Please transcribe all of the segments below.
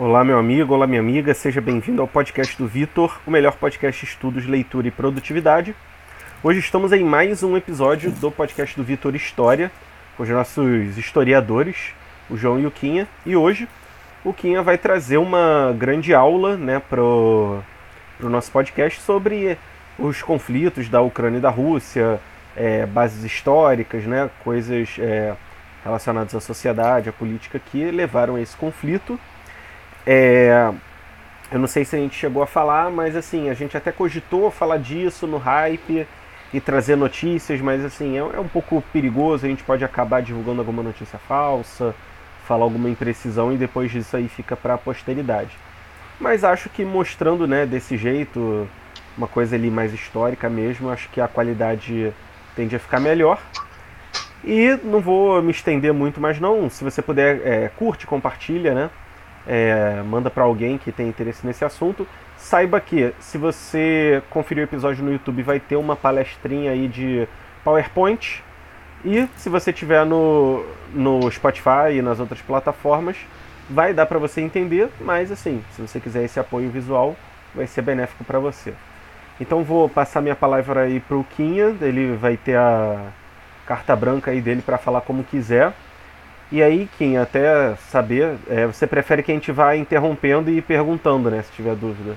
Olá, meu amigo, olá, minha amiga, seja bem-vindo ao podcast do Vitor, o melhor podcast de estudos, leitura e produtividade. Hoje estamos em mais um episódio do podcast do Vitor História, com os nossos historiadores, o João e o Quinha. E hoje o Quinha vai trazer uma grande aula né, para o nosso podcast sobre os conflitos da Ucrânia e da Rússia, é, bases históricas, né, coisas é, relacionadas à sociedade, à política que levaram a esse conflito. É, eu não sei se a gente chegou a falar, mas assim, a gente até cogitou falar disso no hype e trazer notícias, mas assim, é, é um pouco perigoso, a gente pode acabar divulgando alguma notícia falsa, falar alguma imprecisão e depois disso aí fica para a posteridade. Mas acho que mostrando, né, desse jeito, uma coisa ali mais histórica mesmo, acho que a qualidade tende a ficar melhor. E não vou me estender muito mais não, se você puder, é, curte, compartilha, né? É, manda para alguém que tem interesse nesse assunto. Saiba que se você conferir o episódio no YouTube, vai ter uma palestrinha aí de PowerPoint. E se você tiver no, no Spotify e nas outras plataformas, vai dar para você entender, mas assim, se você quiser esse apoio visual, vai ser benéfico para você. Então vou passar minha palavra aí pro Quinha, ele vai ter a carta branca aí dele para falar como quiser. E aí, Kim, até saber, é, você prefere que a gente vá interrompendo e perguntando, né, se tiver dúvida.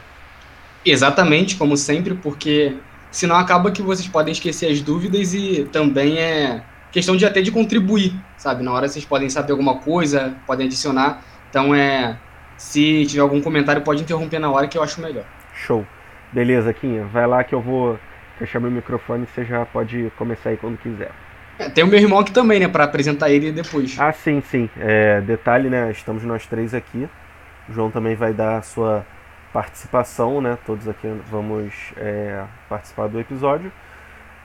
Exatamente, como sempre, porque senão acaba que vocês podem esquecer as dúvidas e também é questão de até de contribuir, sabe? Na hora vocês podem saber alguma coisa, podem adicionar. Então é, se tiver algum comentário, pode interromper na hora que eu acho melhor. Show. Beleza, Kim, vai lá que eu vou fechar meu microfone e você já pode começar aí quando quiser. É, tem o meu irmão aqui também, né, para apresentar ele depois. Ah, sim, sim. É, detalhe, né, estamos nós três aqui. O João também vai dar a sua participação, né? Todos aqui vamos é, participar do episódio.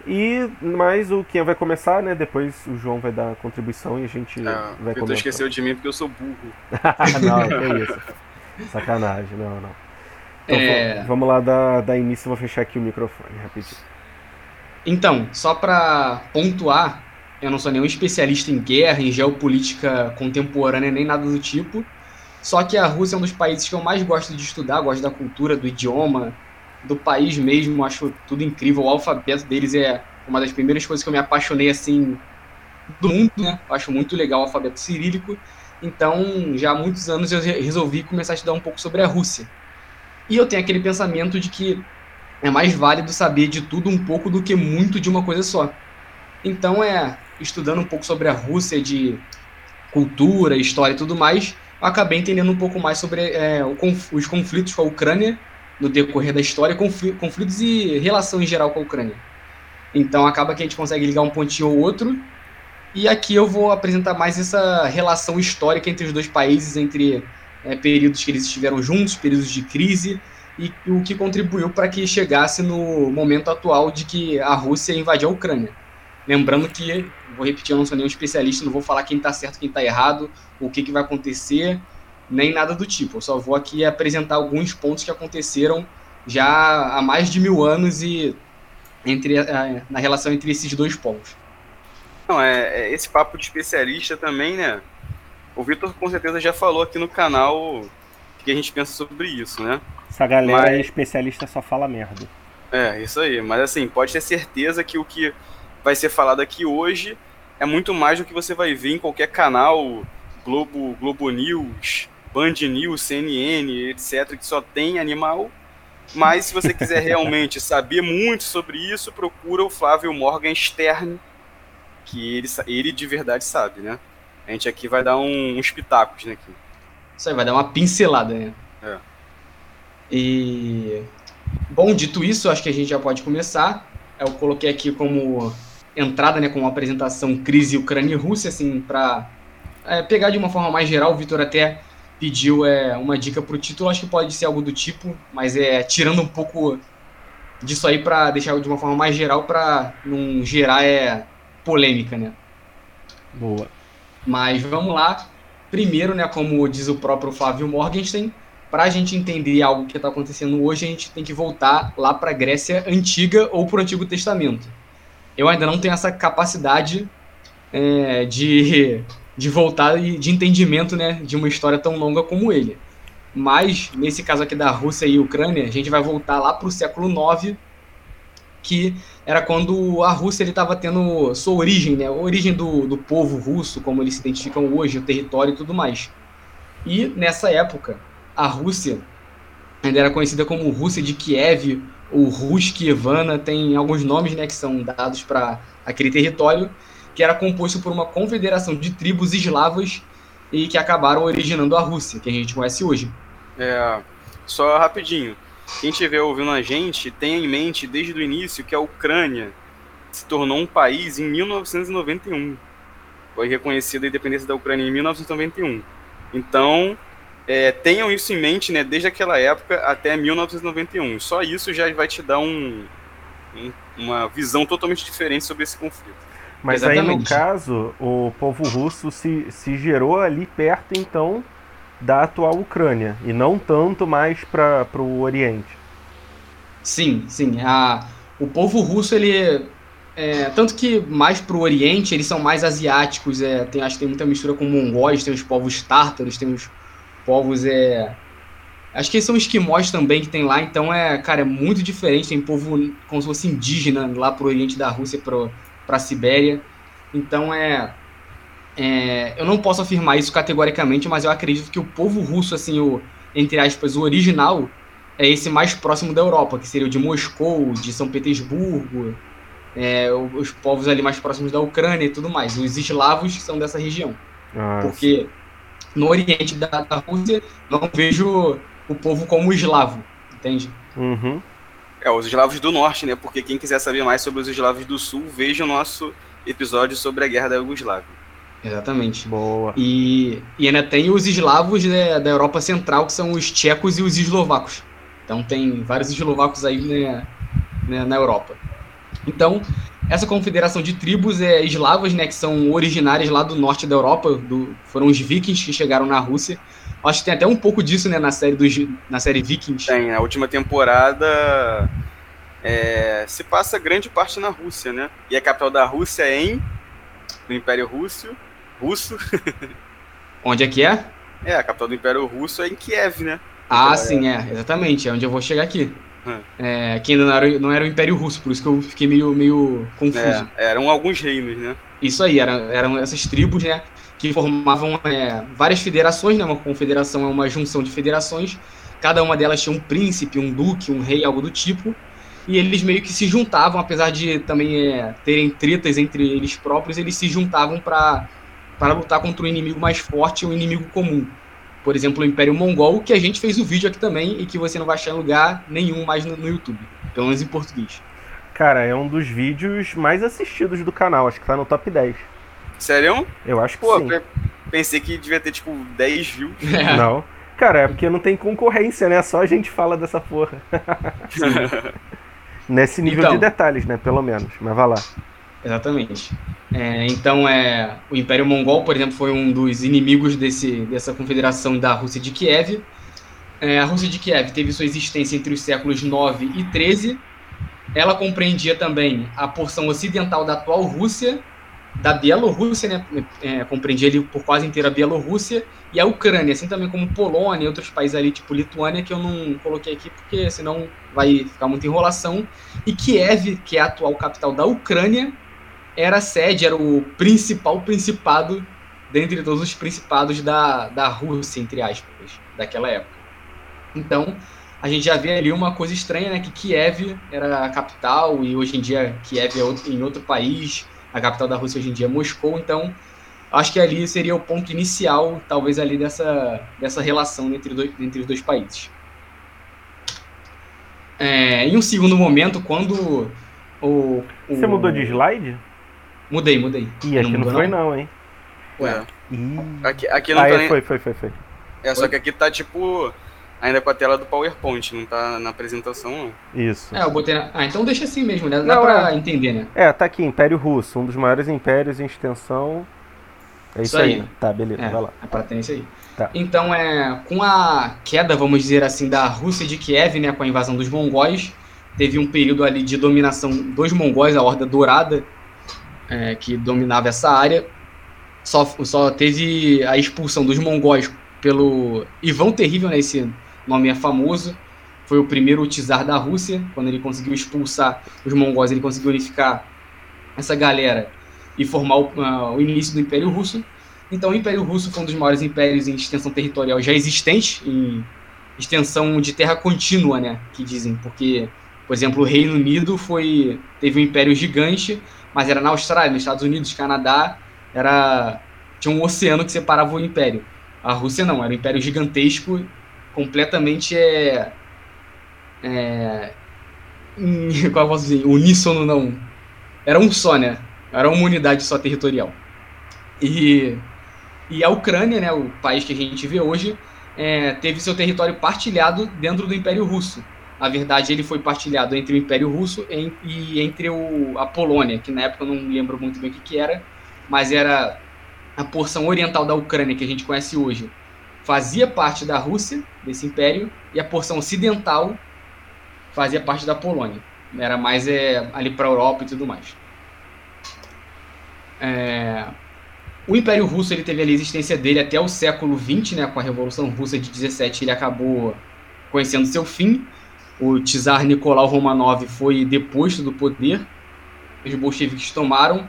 E mais o Kian vai começar, né? Depois o João vai dar a contribuição e a gente ah, vai começar. Eu esqueceu de mim porque eu sou burro. não, que isso. Sacanagem, não, não. Então é... vamos lá dar, dar início, vou fechar aqui o microfone rapidinho. Então, só para pontuar, eu não sou nenhum especialista em guerra, em geopolítica contemporânea, nem nada do tipo. Só que a Rússia é um dos países que eu mais gosto de estudar, gosto da cultura, do idioma, do país mesmo, acho tudo incrível. O alfabeto deles é uma das primeiras coisas que eu me apaixonei assim do mundo, né? Eu acho muito legal o alfabeto cirílico. Então, já há muitos anos eu resolvi começar a estudar um pouco sobre a Rússia. E eu tenho aquele pensamento de que é mais válido saber de tudo um pouco do que muito de uma coisa só. Então, é estudando um pouco sobre a Rússia, de cultura, história e tudo mais, acabei entendendo um pouco mais sobre é, os conflitos com a Ucrânia no decorrer da história, conflitos e relação em geral com a Ucrânia. Então, acaba que a gente consegue ligar um pontinho ou outro. E aqui eu vou apresentar mais essa relação histórica entre os dois países, entre é, períodos que eles estiveram juntos, períodos de crise, e o que contribuiu para que chegasse no momento atual de que a Rússia invadiu a Ucrânia. Lembrando que, vou repetir, eu não sou nenhum especialista, não vou falar quem está certo, quem está errado, o que, que vai acontecer, nem nada do tipo. Eu só vou aqui apresentar alguns pontos que aconteceram já há mais de mil anos e entre a, na relação entre esses dois povos. Não, é, é, esse papo de especialista também, né? O Vitor com certeza já falou aqui no canal o que a gente pensa sobre isso, né? Essa galera Mas... especialista só fala merda. É, isso aí. Mas assim, pode ter certeza que o que vai ser falado aqui hoje é muito mais do que você vai ver em qualquer canal, Globo, Globo News, Band News, CNN, etc., que só tem animal. Mas se você quiser realmente saber muito sobre isso, procura o Flávio Morgan Stern, que ele, ele de verdade sabe, né? A gente aqui vai dar um, uns pitacos, né? Aqui. Isso aí, vai dar uma pincelada, né? É. E bom, dito isso, acho que a gente já pode começar. Eu coloquei aqui como entrada, né, como apresentação crise Ucrânia e Rússia, assim, para é, pegar de uma forma mais geral. O Vitor até pediu é, uma dica para o título, acho que pode ser algo do tipo, mas é tirando um pouco disso aí para deixar de uma forma mais geral para não gerar é, polêmica, né? Boa. Mas vamos lá. Primeiro, né, como diz o próprio Flávio Morgenstern, para a gente entender algo que está acontecendo hoje, a gente tem que voltar lá para a Grécia Antiga ou para o Antigo Testamento. Eu ainda não tenho essa capacidade é, de, de voltar e de entendimento né, de uma história tão longa como ele. mas nesse caso aqui da Rússia e Ucrânia, a gente vai voltar lá para o século IX, que era quando a Rússia estava tendo sua origem, né? A origem do, do povo russo, como eles se identificam hoje, o território e tudo mais. E nessa época, a Rússia ainda era conhecida como Rússia de Kiev ou Rus Kievana, tem alguns nomes né, que são dados para aquele território, que era composto por uma confederação de tribos eslavas e que acabaram originando a Rússia, que a gente conhece hoje. É, só rapidinho. Quem estiver ouvindo a gente, tenha em mente desde o início que a Ucrânia se tornou um país em 1991. Foi reconhecida a independência da Ucrânia em 1991. Então, é, tenham isso em mente, né, desde aquela época até 1991. Só isso já vai te dar um, um, uma visão totalmente diferente sobre esse conflito. Mas Exatamente. aí, no caso, o povo russo se, se gerou ali perto, então, da atual Ucrânia, e não tanto mais para o Oriente. Sim, sim. A, o povo russo, ele. É, tanto que mais para o Oriente, eles são mais asiáticos, é, tem, acho que tem muita mistura com mongóis, tem os povos tártaros, tem os povos. É, acho que são esquimós também que tem lá, então é, cara, é muito diferente. Tem povo como se fosse indígena lá para o Oriente da Rússia para a Sibéria. Então é é, eu não posso afirmar isso categoricamente, mas eu acredito que o povo russo, assim, o, entre aspas, o original, é esse mais próximo da Europa, que seria o de Moscou, de São Petersburgo, é, os povos ali mais próximos da Ucrânia e tudo mais. Os eslavos são dessa região. Ah, Porque. No oriente da, da, Rússia, não vejo o povo como eslavo, entende? Uhum. É, os eslavos do norte, né? Porque quem quiser saber mais sobre os eslavos do sul, veja o nosso episódio sobre a Guerra da Iugoslávia. Exatamente. Boa. E, e ainda tem os eslavos né, da Europa Central, que são os tchecos e os eslovacos. Então tem vários eslovacos aí né, né, na Europa. Então, essa confederação de tribos é, eslavas, né, que são originárias lá do norte da Europa, do, foram os vikings que chegaram na Rússia. Acho que tem até um pouco disso né, na, série dos, na série Vikings. Tem, a última temporada é, se passa grande parte na Rússia, né? E a capital da Rússia é em no Império Russo russo. Onde é que é? É, a capital do Império Russo é em Kiev, né? Ah, então, sim, é. é, exatamente, é onde eu vou chegar aqui. Hum. É, que ainda não era, não era o Império Russo, por isso que eu fiquei meio, meio confuso. É, eram alguns reinos, né? Isso aí, eram, eram essas tribos, né? Que formavam é, várias federações, né? Uma confederação é uma junção de federações. Cada uma delas tinha um príncipe, um duque, um rei, algo do tipo. E eles meio que se juntavam, apesar de também é, terem tretas entre eles próprios, eles se juntavam para para lutar contra um inimigo mais forte, um inimigo comum. Por exemplo, o Império Mongol, que a gente fez o vídeo aqui também e que você não vai achar em lugar nenhum mais no, no YouTube, pelo menos em português. Cara, é um dos vídeos mais assistidos do canal, acho que tá no top 10. Sério? Eu acho que Pô, sim. pensei que devia ter tipo 10 views. É. Não. Cara, é porque não tem concorrência, né? Só a gente fala dessa porra. Nesse nível então, de detalhes, né? Pelo menos. Mas vai lá. Exatamente. É, então, é, o Império Mongol, por exemplo, foi um dos inimigos desse, dessa confederação da Rússia de Kiev. É, a Rússia de Kiev teve sua existência entre os séculos 9 e 13. Ela compreendia também a porção ocidental da atual Rússia, da Bielorrússia, né, é, compreendia ali por quase inteira a Bielorrússia, e a Ucrânia, assim também como Polônia e outros países ali, tipo Lituânia, que eu não coloquei aqui porque senão vai ficar muita enrolação. E Kiev, que é a atual capital da Ucrânia, era a sede, era o principal principado dentre todos os principados da, da Rússia, entre aspas, daquela época. Então, a gente já vê ali uma coisa estranha, né? Que Kiev era a capital e hoje em dia Kiev é outro, em outro país, a capital da Rússia hoje em dia é Moscou, então acho que ali seria o ponto inicial, talvez ali dessa, dessa relação entre, dois, entre os dois países. É, em um segundo momento, quando o, o, Você mudou de slide? Mudei, mudei. Ih, aqui não, não foi não, hein? Ué. Aqui, aqui não ah, tá é, nem... foi, foi, foi, foi. É, só que aqui tá tipo ainda com a tela do PowerPoint, não tá na apresentação, não. Isso. É, eu botei na... Ah, então deixa assim mesmo, né? Dá não, pra é... entender, né? É, tá aqui, Império Russo, um dos maiores impérios em extensão. É isso, isso aí. aí. Né? Tá, beleza, é, vai lá. É pra ter isso aí. Tá. Então, é, com a queda, vamos dizer assim, da Rússia de Kiev, né, com a invasão dos mongóis, teve um período ali de dominação dos mongóis, a Horda Dourada, é, que dominava essa área. Só, só teve a expulsão dos mongóis pelo Ivan Terrível, né, esse nome é famoso, foi o primeiro czar da Rússia, quando ele conseguiu expulsar os mongóis, ele conseguiu unificar essa galera e formar o, uh, o início do Império Russo. Então, o Império Russo foi um dos maiores impérios em extensão territorial já existente, em extensão de terra contínua, né, que dizem, porque, por exemplo, o Reino Unido foi teve um império gigante, mas era na Austrália, nos Estados Unidos, Canadá, era tinha um oceano que separava o império. A Rússia não, era um império gigantesco, completamente é, é qual eu posso dizer, uníssono não, era um só, né? Era uma unidade só territorial. E e a Ucrânia, né, o país que a gente vê hoje, é, teve seu território partilhado dentro do Império Russo. Na verdade, ele foi partilhado entre o Império Russo e entre o, a Polônia, que na época eu não lembro muito bem o que, que era, mas era a porção oriental da Ucrânia que a gente conhece hoje. Fazia parte da Rússia, desse império, e a porção ocidental fazia parte da Polônia. Era mais é, ali para a Europa e tudo mais. É, o Império Russo ele teve a existência dele até o século XX, né, com a Revolução Russa de 17, ele acabou conhecendo seu fim. O czar Nicolau Romanov foi deposto do poder. Os bolcheviques tomaram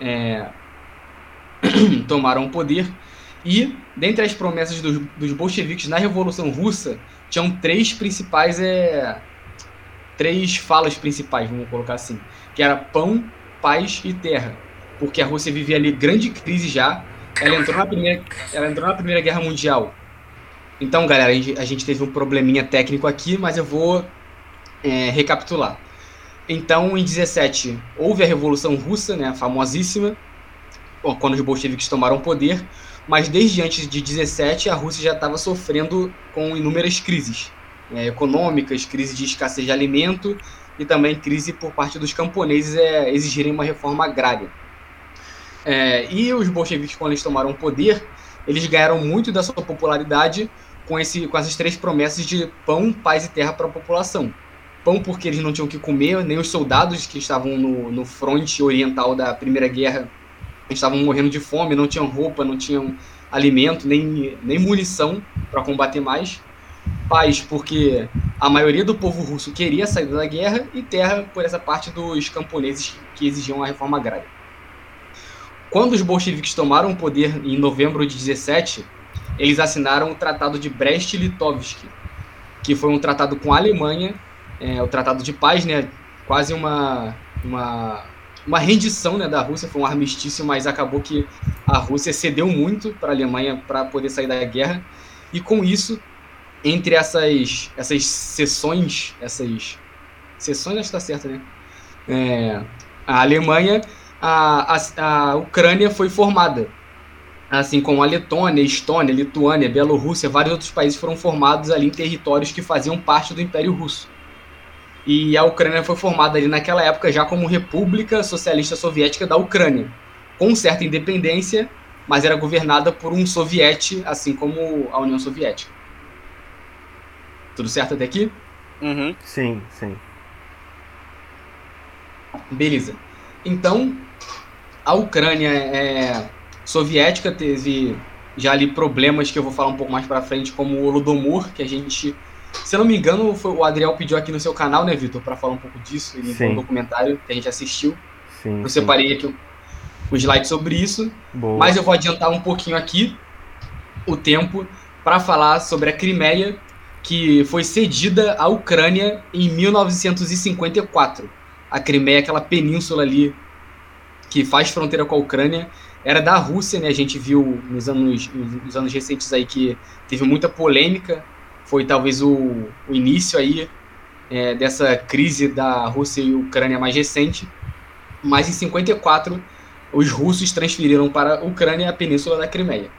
é, tomaram o poder e dentre as promessas dos, dos bolcheviques na Revolução Russa tinham três principais é, três falas principais, vamos colocar assim, que era pão, paz e terra porque a Rússia vivia ali grande crise já. Ela entrou na primeira, ela entrou na primeira guerra mundial. Então, galera, a gente teve um probleminha técnico aqui, mas eu vou é, recapitular. Então, em 17 houve a Revolução Russa, né, famosíssima, quando os bolcheviques tomaram o poder. Mas desde antes de 17 a Rússia já estava sofrendo com inúmeras crises é, econômicas, crise de escassez de alimento e também crise por parte dos camponeses é, exigirem uma reforma agrária. É, e os bolcheviques, quando eles tomaram o poder, eles ganharam muito da sua popularidade com, esse, com essas três promessas de pão, paz e terra para a população. Pão porque eles não tinham que comer, nem os soldados que estavam no, no fronte oriental da Primeira Guerra estavam morrendo de fome, não tinham roupa, não tinham alimento, nem, nem munição para combater mais. Paz porque a maioria do povo russo queria sair da guerra e terra por essa parte dos camponeses que exigiam a reforma agrária. Quando os bolcheviques tomaram o poder em novembro de 17, eles assinaram o Tratado de Brest-Litovsk, que foi um tratado com a Alemanha, é, o Tratado de Paz, né, quase uma, uma, uma rendição né, da Rússia, foi um armistício, mas acabou que a Rússia cedeu muito para a Alemanha para poder sair da guerra, e com isso, entre essas, essas sessões, essas sessões, acho que está certo, né? É, a Alemanha a, a, a Ucrânia foi formada. Assim como a Letônia, Estônia, Lituânia, Bielorrússia, vários outros países foram formados ali em territórios que faziam parte do Império Russo. E a Ucrânia foi formada ali naquela época já como República Socialista Soviética da Ucrânia, com certa independência, mas era governada por um soviete, assim como a União Soviética. Tudo certo até aqui? Uhum. Sim, sim. Beleza. Então, a Ucrânia é, soviética teve já ali problemas que eu vou falar um pouco mais para frente, como o Holodomor, que a gente, se eu não me engano, foi, o Adriel pediu aqui no seu canal, né, Vitor, para falar um pouco disso, ele um documentário que a gente assistiu. Sim, eu separei aqui o slide sobre isso, Boa. mas eu vou adiantar um pouquinho aqui o tempo para falar sobre a Crimeia, que foi cedida à Ucrânia em 1954. A Crimeia, aquela península ali que faz fronteira com a Ucrânia, era da Rússia, né? A gente viu nos anos, nos anos recentes aí que teve muita polêmica, foi talvez o, o início aí é, dessa crise da Rússia e Ucrânia mais recente. Mas em 54 os russos transferiram para a Ucrânia a península da Crimeia.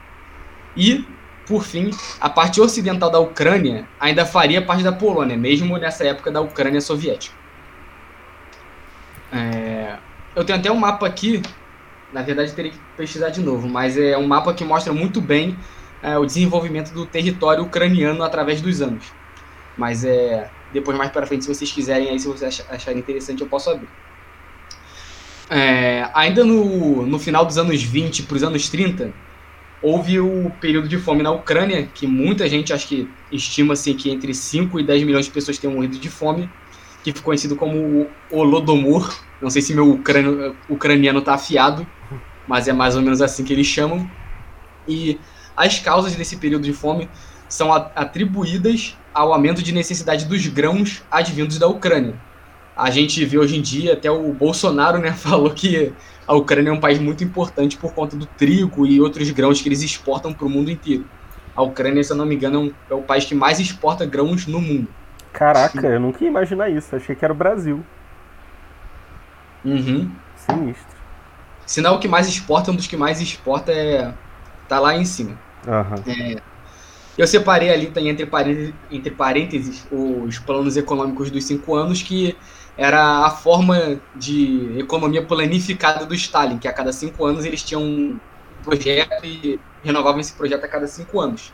E, por fim, a parte ocidental da Ucrânia ainda faria parte da Polônia, mesmo nessa época da Ucrânia soviética. É, eu tenho até um mapa aqui, na verdade teria que pesquisar de novo, mas é um mapa que mostra muito bem é, o desenvolvimento do território ucraniano através dos anos. Mas é depois mais para frente, se vocês quiserem, aí se vocês acharem interessante, eu posso abrir. É, ainda no, no final dos anos 20 para os anos 30, houve o período de fome na Ucrânia, que muita gente acho que estima assim, que entre 5 e 10 milhões de pessoas tenham morrido de fome, que ficou conhecido como o Holodomor. Não sei se meu ucraniano, ucraniano tá afiado, mas é mais ou menos assim que eles chamam. E as causas desse período de fome são atribuídas ao aumento de necessidade dos grãos advindos da Ucrânia. A gente vê hoje em dia, até o Bolsonaro né, falou que a Ucrânia é um país muito importante por conta do trigo e outros grãos que eles exportam para o mundo inteiro. A Ucrânia, se eu não me engano, é, é o país que mais exporta grãos no mundo. Caraca, eu nunca ia imaginar isso. Achei que era o Brasil. Uhum. Sinistro. Sinal que mais exporta, um dos que mais exporta é. tá lá em cima. Uhum. É, eu separei ali, tem entre parênteses, entre parênteses os planos econômicos dos cinco anos, que era a forma de economia planificada do Stalin, que a cada cinco anos eles tinham um projeto e renovavam esse projeto a cada cinco anos.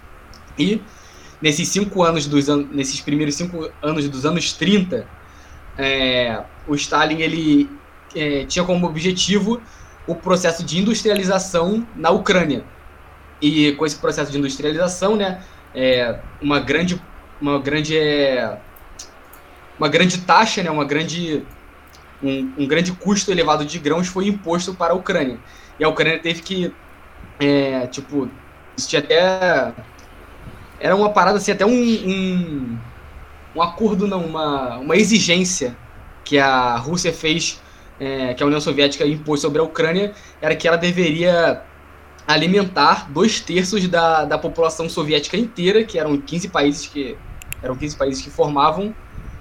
E nesses cinco anos dos an nesses primeiros cinco anos dos anos 30, é, o Stalin ele é, tinha como objetivo o processo de industrialização na Ucrânia. E com esse processo de industrialização, né, é, uma grande, uma grande, é, uma grande taxa, né, uma grande, um, um, grande custo elevado de grãos foi imposto para a Ucrânia. E a Ucrânia teve que, é, tipo, isso tinha até, era uma parada assim, até um, um, um acordo, não, uma, uma exigência que a Rússia fez é, que a União Soviética impôs sobre a Ucrânia era que ela deveria alimentar dois terços da, da população soviética inteira, que eram 15 países que eram 15 países que formavam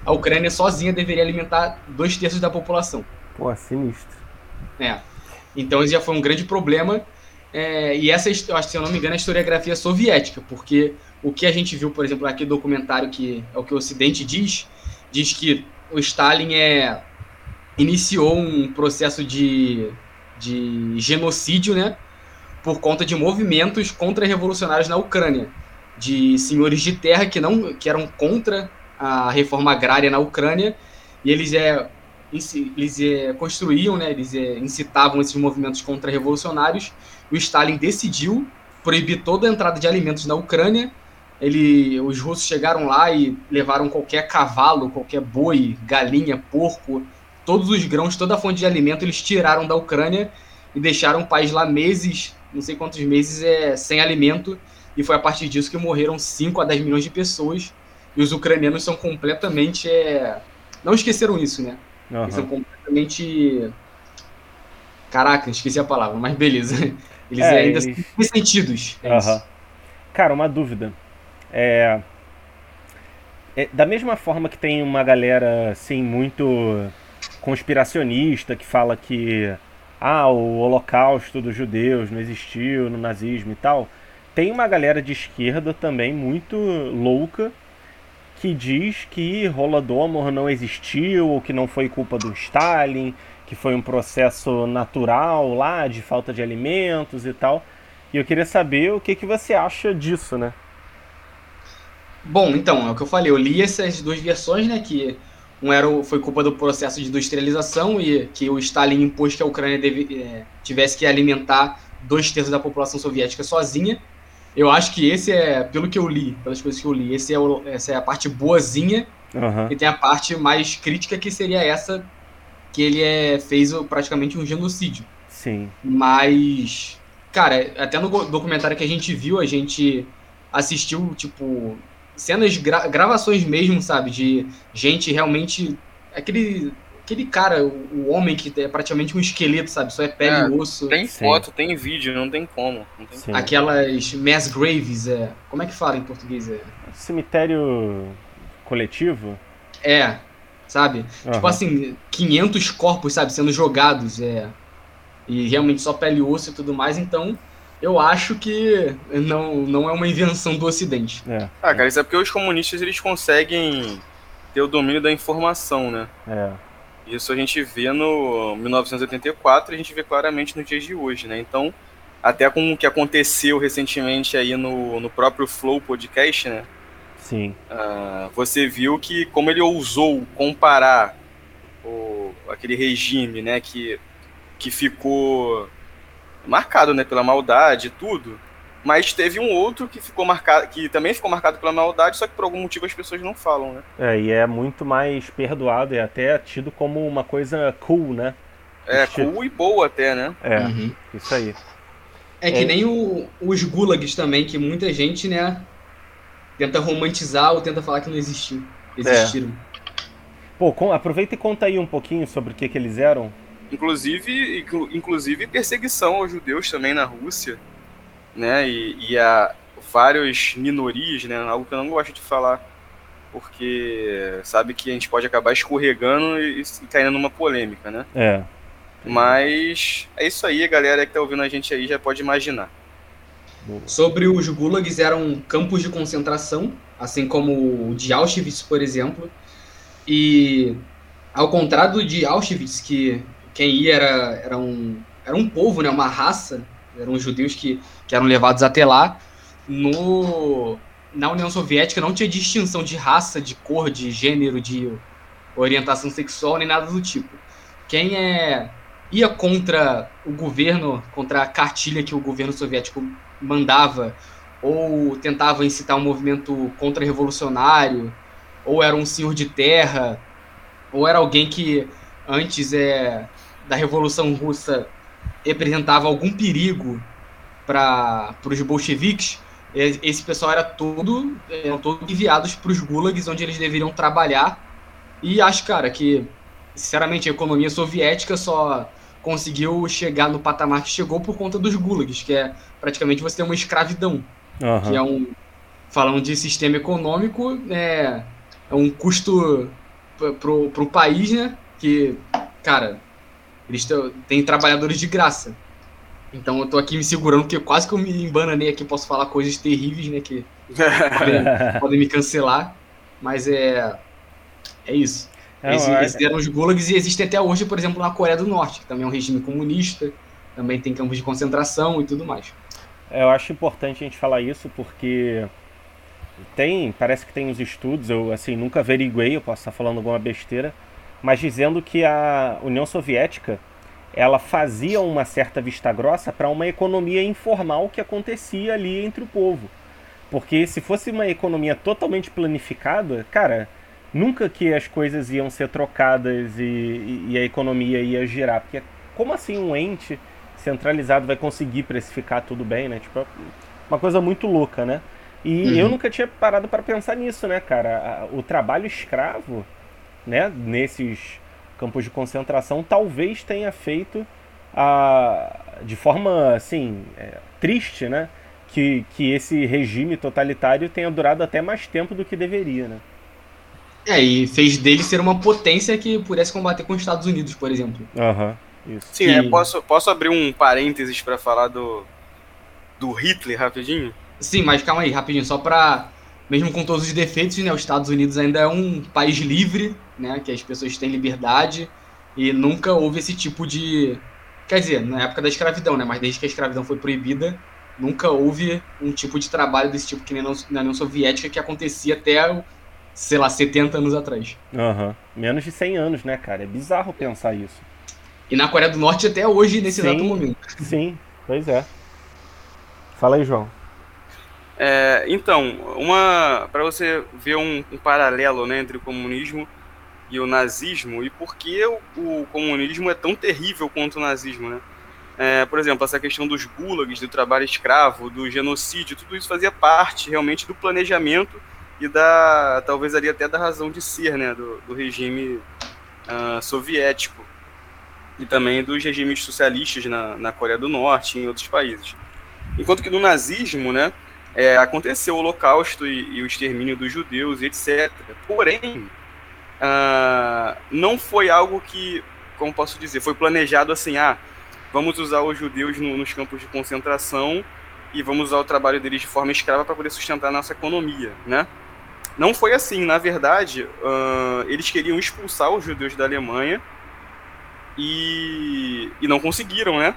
a Ucrânia sozinha deveria alimentar dois terços da população. Pô, sinistro. É. Então isso já foi um grande problema. É, e essa, eu acho que se eu não me engano, é a historiografia soviética, porque o que a gente viu, por exemplo, aqui no documentário, que é o que o Ocidente diz, diz que o Stalin é iniciou um processo de, de genocídio, né? Por conta de movimentos contra-revolucionários na Ucrânia, de senhores de terra que não que eram contra a reforma agrária na Ucrânia e eles é eles é, construíam, né? Eles é, incitavam esses movimentos contra-revolucionários. O Stalin decidiu proibir toda a entrada de alimentos na Ucrânia. Ele, os russos chegaram lá e levaram qualquer cavalo, qualquer boi, galinha, porco, todos os grãos, toda a fonte de alimento eles tiraram da Ucrânia e deixaram o país lá meses, não sei quantos meses, é, sem alimento. E foi a partir disso que morreram 5 a 10 milhões de pessoas. E os ucranianos são completamente. É... Não esqueceram isso, né? Uhum. Eles são completamente. Caraca, esqueci a palavra, mas beleza. Eles é, ainda eles... são ressentidos. É uhum. Cara, uma dúvida. É... é... Da mesma forma que tem uma galera, assim, muito conspiracionista que fala que ah, o holocausto dos judeus não existiu no nazismo e tal. Tem uma galera de esquerda também muito louca que diz que Holodomor não existiu ou que não foi culpa do Stalin, que foi um processo natural lá de falta de alimentos e tal. E eu queria saber o que, que você acha disso, né? Bom, então, é o que eu falei, eu li essas duas versões, né, que um era o, foi culpa do processo de industrialização e que o Stalin impôs que a Ucrânia deve, é, tivesse que alimentar dois terços da população soviética sozinha. Eu acho que esse é, pelo que eu li, pelas coisas que eu li, esse é o, essa é a parte boazinha uhum. e tem a parte mais crítica que seria essa que ele é, fez praticamente um genocídio. Sim. Mas, cara, até no documentário que a gente viu, a gente assistiu, tipo, cenas, gra gravações mesmo, sabe? De gente realmente. Aquele, aquele cara, o, o, homem que é praticamente um esqueleto, sabe? Só é pele é, e osso. Tem foto, Sim. tem vídeo, não tem como. Não tem Aquelas mass graves, é. Como é que fala em português? É? Cemitério coletivo? É, sabe? Uhum. Tipo assim, 500 corpos, sabe? Sendo jogados, é. E realmente só pele e osso e tudo mais, então eu acho que não, não é uma invenção do Ocidente. É. Ah, cara, isso é porque os comunistas eles conseguem ter o domínio da informação, né? É. Isso a gente vê no 1984 e a gente vê claramente nos dias de hoje, né? Então, até com o que aconteceu recentemente aí no, no próprio Flow Podcast, né? Sim. Uh, você viu que como ele ousou comparar o, aquele regime, né, que, que ficou marcado, né, pela maldade e tudo, Mas teve um outro que ficou marcado, que também ficou marcado pela maldade, só que por algum motivo as pessoas não falam, né? É, e é muito mais perdoado e até tido como uma coisa cool, né? É, cool e boa até, né? É, uhum. isso aí. É que é. nem o, os gulags também, que muita gente, né, tenta romantizar ou tenta falar que não existiu. Existiram. É. Pô, com, aproveita e conta aí um pouquinho sobre o que, que eles eram. Inclusive, inclusive perseguição aos judeus também na Rússia né? E, e a várias minorias, né? Algo que eu não gosto de falar, porque sabe que a gente pode acabar escorregando e, e caindo numa polêmica, né? É. Mas é isso aí, a galera que tá ouvindo a gente aí já pode imaginar. Sobre os gulags, eram campos de concentração, assim como o de Auschwitz, por exemplo. E ao contrário de Auschwitz, que quem ia era, era, um, era um povo, né, uma raça, eram judeus que, que eram levados até lá. No, na União Soviética não tinha distinção de raça, de cor, de gênero, de orientação sexual, nem nada do tipo. Quem é ia contra o governo, contra a cartilha que o governo soviético mandava, ou tentava incitar um movimento contra-revolucionário, ou era um senhor de terra, ou era alguém que antes é, da Revolução Russa representava algum perigo para os bolcheviques, esse pessoal era todo, eram todos enviados para os gulags onde eles deveriam trabalhar. E acho, cara, que, sinceramente, a economia soviética só conseguiu chegar no patamar que chegou por conta dos gulags, que é praticamente você ter uma escravidão. Uhum. Que é um. Falando de sistema econômico, é, é um custo pro, pro país, né? Que, cara, eles têm trabalhadores de graça. Então eu tô aqui me segurando, porque quase que eu me embananei aqui, posso falar coisas terríveis, né? Que podem, podem me cancelar. Mas é. É isso. É, eles, eles eram os gulags e existem até hoje, por exemplo, na Coreia do Norte, que também é um regime comunista, também tem campos de concentração e tudo mais. É, eu acho importante a gente falar isso porque tem, parece que tem os estudos, eu assim nunca averiguei, eu posso estar falando alguma besteira, mas dizendo que a União Soviética ela fazia uma certa vista grossa para uma economia informal que acontecia ali entre o povo. Porque se fosse uma economia totalmente planificada, cara, nunca que as coisas iam ser trocadas e, e a economia ia girar. Porque como assim um ente centralizado vai conseguir precificar tudo bem, né? Tipo, uma coisa muito louca, né? E uhum. eu nunca tinha parado para pensar nisso, né, cara? O trabalho escravo né, nesses campos de concentração, talvez tenha feito a, de forma assim é, triste, né, que, que esse regime totalitário tenha durado até mais tempo do que deveria, né? É, e fez dele ser uma potência que pudesse combater com os Estados Unidos, por exemplo. Aham, uhum, isso. Sim, que... é, posso, posso abrir um parênteses para falar do, do Hitler rapidinho? Sim, mas calma aí, rapidinho, só para mesmo com todos os defeitos, né, os Estados Unidos ainda é um país livre, né, que as pessoas têm liberdade e nunca houve esse tipo de, quer dizer, na época da escravidão, né, mas desde que a escravidão foi proibida, nunca houve um tipo de trabalho desse tipo que nem na União Soviética que acontecia até, sei lá, 70 anos atrás. Uhum. Menos de 100 anos, né, cara? É bizarro pensar isso. E na Coreia do Norte até hoje, nesse sim, exato momento. Sim, pois é. Fala aí, João. É, então, uma para você ver um, um, paralelo né, entre o comunismo e o nazismo e por que o, o comunismo é tão terrível quanto o nazismo, né? É, por exemplo, essa questão dos gulags, do trabalho escravo, do genocídio, tudo isso fazia parte realmente do planejamento e da talvez ali até da razão de ser, né, do, do regime uh, soviético e também dos regimes socialistas na, na Coreia do Norte e em outros países. Enquanto que no nazismo, né, é, aconteceu o Holocausto e, e, o extermínio dos judeus, etc. Porém, uh, não foi algo que, como posso dizer, foi planejado assim, ah, vamos usar os judeus no, nos campos de concentração e vamos usar o trabalho deles de forma escrava para poder sustentar a nossa economia, né? Não foi assim, na verdade, uh, eles queriam expulsar os judeus da Alemanha e, e não conseguiram, né?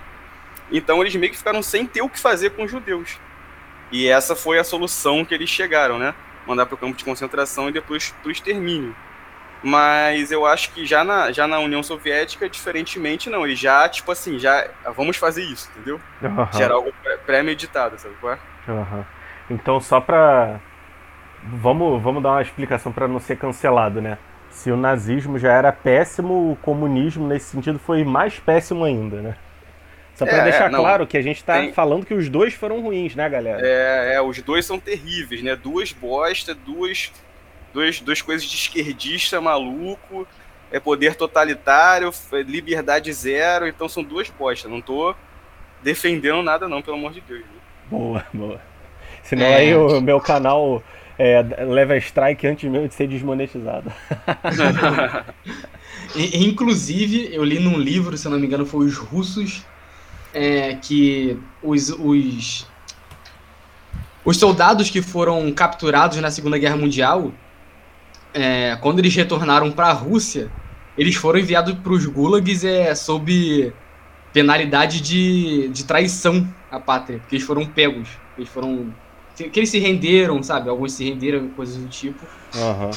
Então eles meio que ficaram sem ter o que fazer com os judeus. E essa foi a solução que eles chegaram, né? Mandar para o campo de concentração e depois para o extermínio. Mas eu acho que já na, já na União Soviética, diferentemente, não. Eles já, tipo assim, já vamos fazer isso, entendeu? Uhum. Já era algo pré-meditado, sabe qual é? Uhum. Então, só para vamos, vamos dar uma explicação para não ser cancelado, né? Se o nazismo já era péssimo, o comunismo nesse sentido foi mais péssimo ainda, né? Só para é, deixar não, claro que a gente está tem... falando que os dois foram ruins, né, galera? É, é, os dois são terríveis, né? Duas bosta, duas, duas, duas coisas de esquerdista maluco, é poder totalitário, liberdade zero, então são duas bostas. Não tô defendendo nada não, pelo amor de Deus. Boa, boa. Senão é. aí o meu canal é, leva strike antes mesmo de ser desmonetizado. Inclusive, eu li num livro, se não me engano, foi Os Russos, é, que os, os, os soldados que foram capturados na Segunda Guerra Mundial, é, quando eles retornaram para a Rússia, eles foram enviados para os gulags é, sob penalidade de, de traição à pátria, porque eles foram pegos, eles foram que eles se renderam, sabe? Alguns se renderam, coisas do tipo. Uhum.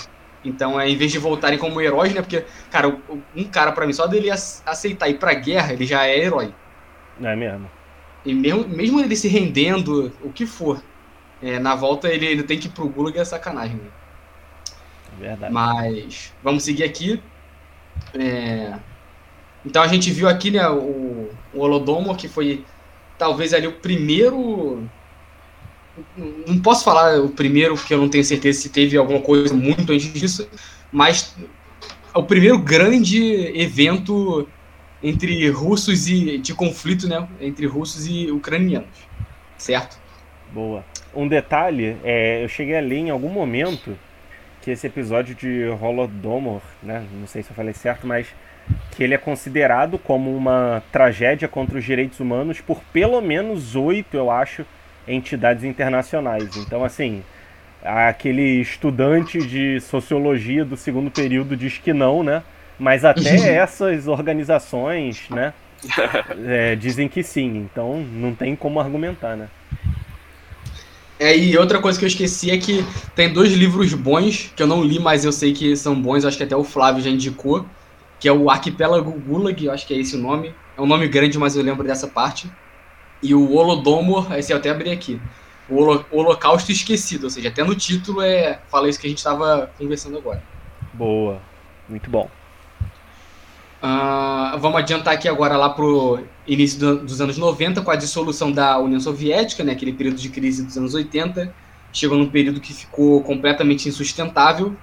Então, é, em vez de voltarem como heróis, né? Porque, cara, um cara, para mim, só dele aceitar ir pra guerra, ele já é herói. É mesmo. E mesmo, mesmo ele se rendendo, o que for, é, na volta ele, ele tem que ir pro Gulag, é sacanagem. Né? Verdade. Mas, vamos seguir aqui. É... Então, a gente viu aqui, né, o, o Holodomor, que foi talvez ali o primeiro não posso falar o primeiro, porque eu não tenho certeza se teve alguma coisa muito antes disso, mas o primeiro grande evento entre russos e de conflito, né, entre russos e ucranianos, certo? Boa. Um detalhe, é, eu cheguei a ler em algum momento que esse episódio de Holodomor, né, não sei se eu falei certo, mas que ele é considerado como uma tragédia contra os direitos humanos por pelo menos oito, eu acho, entidades internacionais. Então, assim, aquele estudante de sociologia do segundo período diz que não, né? Mas até essas organizações, né, é, dizem que sim. Então, não tem como argumentar, né? É, e outra coisa que eu esqueci é que tem dois livros bons, que eu não li, mas eu sei que são bons, acho que até o Flávio já indicou, que é o Arquipélago Gulag, acho que é esse o nome. É um nome grande, mas eu lembro dessa parte e o Holodomor, esse eu até abri aqui, o Holocausto Esquecido, ou seja, até no título é fala isso que a gente estava conversando agora. Boa, muito bom. Uh, vamos adiantar aqui agora lá pro início do, dos anos 90, com a dissolução da União Soviética, né, aquele período de crise dos anos 80, chegou num período que ficou completamente insustentável,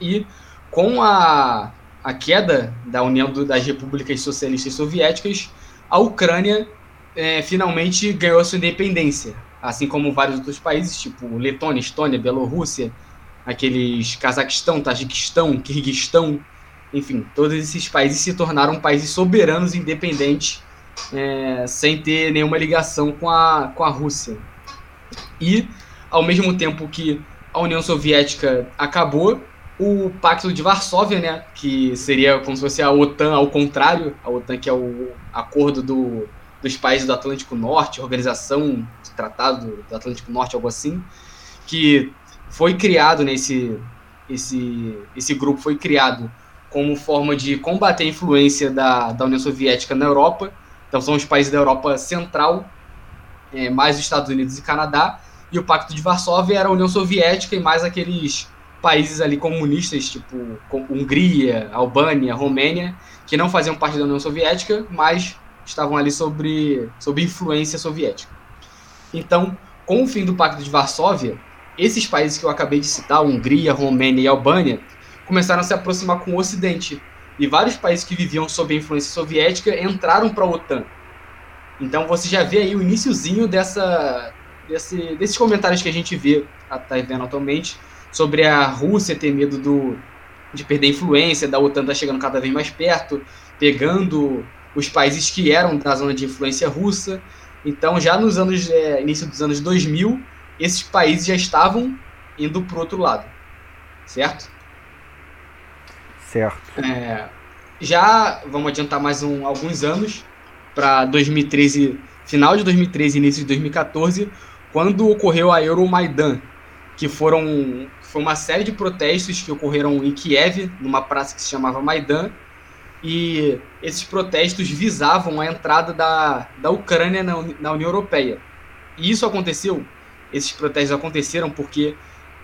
e com a, a queda da União do, das Repúblicas Socialistas Soviéticas, a Ucrânia é, finalmente ganhou sua independência, assim como vários outros países, tipo Letônia, Estônia, Bielorrússia, aqueles Cazaquistão, Tajiquistão, Kirguistão, enfim, todos esses países se tornaram países soberanos independentes, é, sem ter nenhuma ligação com a, com a Rússia. E, ao mesmo tempo que a União Soviética acabou, o Pacto de Varsóvia, né, que seria como se fosse a OTAN ao contrário, a OTAN que é o acordo do dos países do Atlântico Norte, Organização de Tratado do Atlântico Norte, algo assim, que foi criado nesse esse esse grupo foi criado como forma de combater a influência da, da União Soviética na Europa. Então são os países da Europa Central, é, mais os Estados Unidos e Canadá, e o Pacto de Varsóvia era a União Soviética e mais aqueles países ali comunistas, tipo Hungria, Albânia, Romênia, que não faziam parte da União Soviética, mas estavam ali sobre, sobre influência soviética. Então, com o fim do Pacto de Varsóvia, esses países que eu acabei de citar, Hungria, Romênia e Albânia, começaram a se aproximar com o Ocidente. E vários países que viviam sob a influência soviética entraram para a OTAN. Então você já vê aí o iníciozinho dessa, desse, desses comentários que a gente vê, tá vendo atualmente, sobre a Rússia ter medo do, de perder influência, da OTAN tá chegando cada vez mais perto, pegando os países que eram da zona de influência russa. Então, já nos anos é, início dos anos 2000, esses países já estavam indo para o outro lado, certo? Certo. É, já vamos adiantar mais um, alguns anos para 2013, final de 2013, início de 2014, quando ocorreu a Euromaidan, que foram foi uma série de protestos que ocorreram em Kiev, numa praça que se chamava Maidan, e esses protestos visavam a entrada da, da Ucrânia na, na União Europeia. E isso aconteceu esses protestos aconteceram porque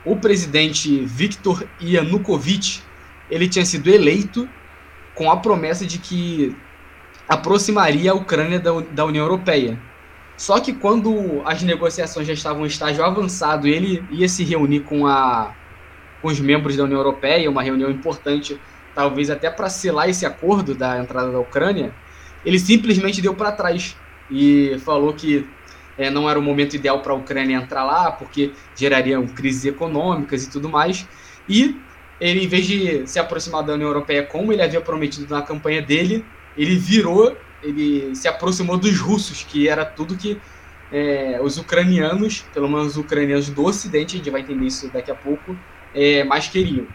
o presidente Viktor Yanukovych ele tinha sido eleito com a promessa de que aproximaria a Ucrânia da, da União Europeia. Só que quando as negociações já estavam em estágio avançado, ele ia se reunir com, a, com os membros da União Europeia, uma reunião importante, talvez até para selar esse acordo da entrada da Ucrânia, ele simplesmente deu para trás e falou que é, não era o momento ideal para a Ucrânia entrar lá, porque gerariam crises econômicas e tudo mais. E ele, em vez de se aproximar da União Europeia como ele havia prometido na campanha dele, ele virou, ele se aproximou dos russos, que era tudo que é, os ucranianos, pelo menos os ucranianos do Ocidente, a gente vai entender isso daqui a pouco, é, mais queriam.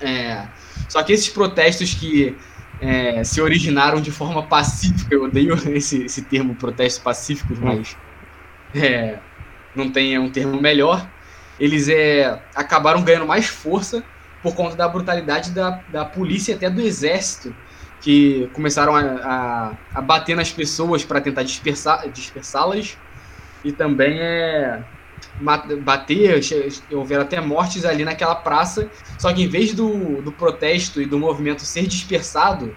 É, só que esses protestos que é, se originaram de forma pacífica. Eu odeio esse, esse termo protestos pacíficos, hum. mas é, não tem um termo melhor. Eles é, acabaram ganhando mais força por conta da brutalidade da, da polícia e até do exército, que começaram a, a, a bater nas pessoas para tentar dispersá-las e também é, bater, houveram até mortes ali naquela praça, só que em vez do, do protesto e do movimento ser dispersado,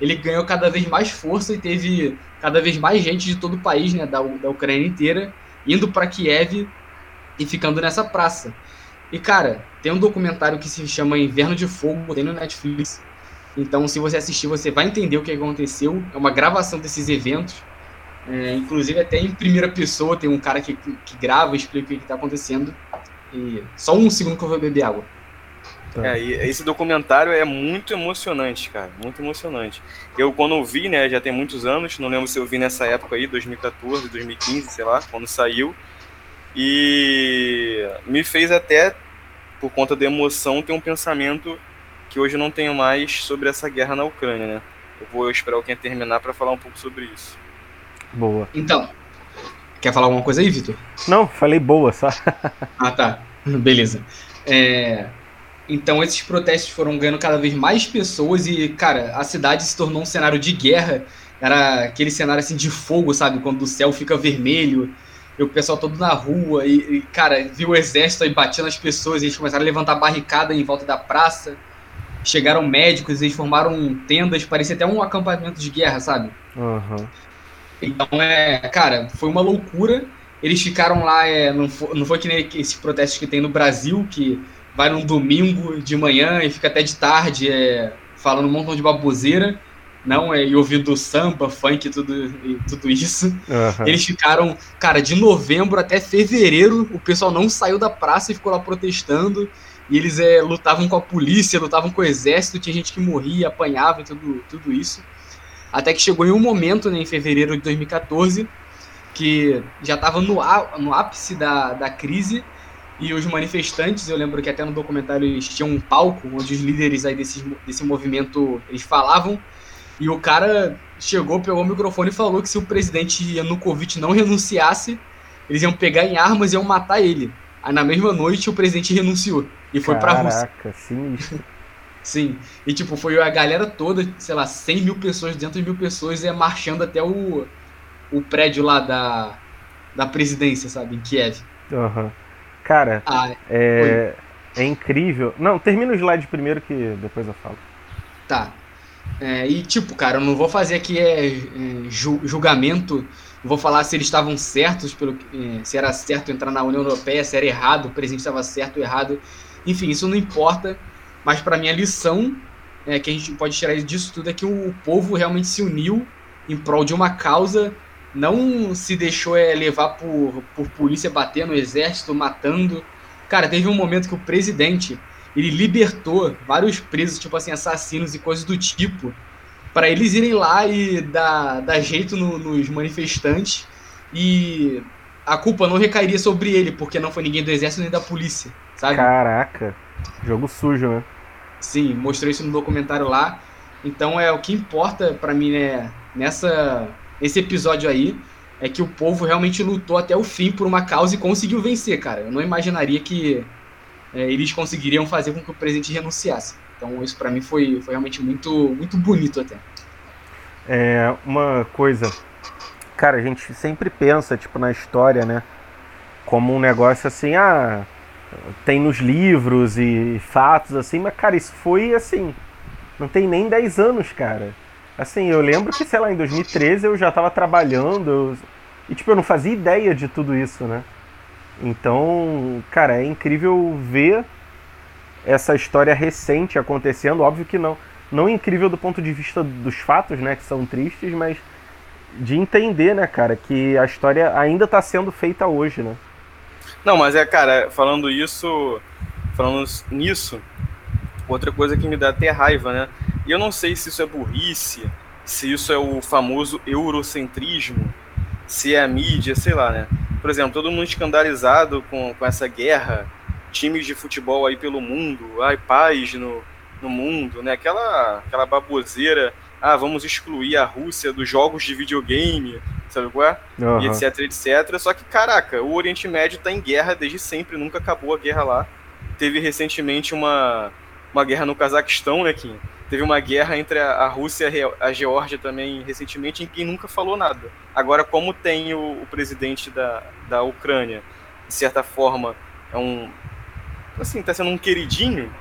ele ganhou cada vez mais força e teve cada vez mais gente de todo o país, né, da, da Ucrânia inteira, indo para Kiev e ficando nessa praça. E cara, tem um documentário que se chama Inverno de Fogo, tem no Netflix. Então, se você assistir, você vai entender o que aconteceu. É uma gravação desses eventos. É, inclusive, até em primeira pessoa, tem um cara que, que grava e explica o que está acontecendo. E só um segundo que eu vou beber água. Tá. É, esse documentário é muito emocionante, cara, muito emocionante. Eu, quando eu vi, né, já tem muitos anos, não lembro se eu vi nessa época aí, 2014, 2015, sei lá, quando saiu, e me fez até, por conta da emoção, ter um pensamento que hoje eu não tenho mais sobre essa guerra na Ucrânia, né. Eu vou esperar alguém terminar para falar um pouco sobre isso. Boa. Então, quer falar alguma coisa aí, Vitor? Não, falei boa, só. ah, tá. Beleza. É... Então, esses protestos foram ganhando cada vez mais pessoas e, cara, a cidade se tornou um cenário de guerra. Era aquele cenário assim de fogo, sabe? Quando o céu fica vermelho o pessoal todo na rua e, e cara, viu o exército aí batendo as pessoas e eles começaram a levantar barricada em volta da praça. Chegaram médicos, eles formaram tendas, parecia até um acampamento de guerra, sabe? Uhum. Então, é, cara, foi uma loucura. Eles ficaram lá, é, não, foi, não foi que nem esses protestos que tem no Brasil, que vai num domingo de manhã e fica até de tarde é, falando um montão de baboseira, não, é, e ouvindo samba, funk e tudo, e tudo isso. Uhum. Eles ficaram, cara, de novembro até fevereiro, o pessoal não saiu da praça e ficou lá protestando. E eles é, lutavam com a polícia, lutavam com o exército, tinha gente que morria, apanhava e tudo, tudo isso. Até que chegou em um momento, né, em fevereiro de 2014, que já estava no, no ápice da, da crise, e os manifestantes, eu lembro que até no documentário eles tinham um palco onde os líderes aí desse, desse movimento eles falavam, e o cara chegou, pegou o microfone e falou que se o presidente Yanukovych não renunciasse, eles iam pegar em armas e iam matar ele. Aí na mesma noite o presidente renunciou e foi Caraca, pra Rússia. Caraca, sinistro. Sim. E tipo, foi a galera toda, sei lá, 100 mil pessoas, 200 mil pessoas, é, marchando até o, o prédio lá da, da presidência, sabe, em Kiev. Uhum. Cara, ah, é, é incrível. Não, termina o slide primeiro que depois eu falo. Tá. É, e tipo, cara, eu não vou fazer aqui é, é julgamento, vou falar se eles estavam certos, pelo, é, se era certo entrar na União Europeia, se era errado, o presidente estava certo ou errado. Enfim, isso não importa. Mas para mim a lição é, que a gente pode tirar disso tudo é que o povo realmente se uniu em prol de uma causa, não se deixou é, levar por, por polícia batendo, exército matando. Cara, teve um momento que o presidente ele libertou vários presos, tipo assim, assassinos e coisas do tipo, para eles irem lá e dar, dar jeito no, nos manifestantes e a culpa não recairia sobre ele, porque não foi ninguém do exército nem da polícia, sabe? Caraca. Jogo sujo, né? Sim, mostrou isso no documentário lá. Então é o que importa para mim né, nessa nesse episódio aí é que o povo realmente lutou até o fim por uma causa e conseguiu vencer, cara. Eu não imaginaria que é, eles conseguiriam fazer com que o presidente renunciasse. Então isso para mim foi, foi realmente muito muito bonito até. É uma coisa, cara, a gente sempre pensa tipo na história, né? como um negócio assim, ah, tem nos livros e fatos assim, mas cara, isso foi assim, não tem nem 10 anos, cara. Assim, eu lembro que, sei lá, em 2013 eu já estava trabalhando eu, e, tipo, eu não fazia ideia de tudo isso, né? Então, cara, é incrível ver essa história recente acontecendo. Óbvio que não, não é incrível do ponto de vista dos fatos, né, que são tristes, mas de entender, né, cara, que a história ainda está sendo feita hoje, né? Não, mas é, cara, falando isso, falando nisso, outra coisa que me dá até raiva, né? E eu não sei se isso é burrice, se isso é o famoso eurocentrismo, se é a mídia, sei lá, né? Por exemplo, todo mundo escandalizado com, com essa guerra, times de futebol aí pelo mundo, ai, paz no, no mundo, né? Aquela, aquela baboseira, ah, vamos excluir a Rússia dos jogos de videogame, sabe qual é? Uhum. E etc, etc. Só que, caraca, o Oriente Médio tá em guerra desde sempre, nunca acabou a guerra lá. Teve recentemente uma, uma guerra no Cazaquistão, né, Kim? Teve uma guerra entre a, Rússia e a Geórgia também recentemente, em que nunca falou nada. Agora, como tem o, o presidente da, da Ucrânia, de certa forma, é um. Assim, tá sendo um queridinho,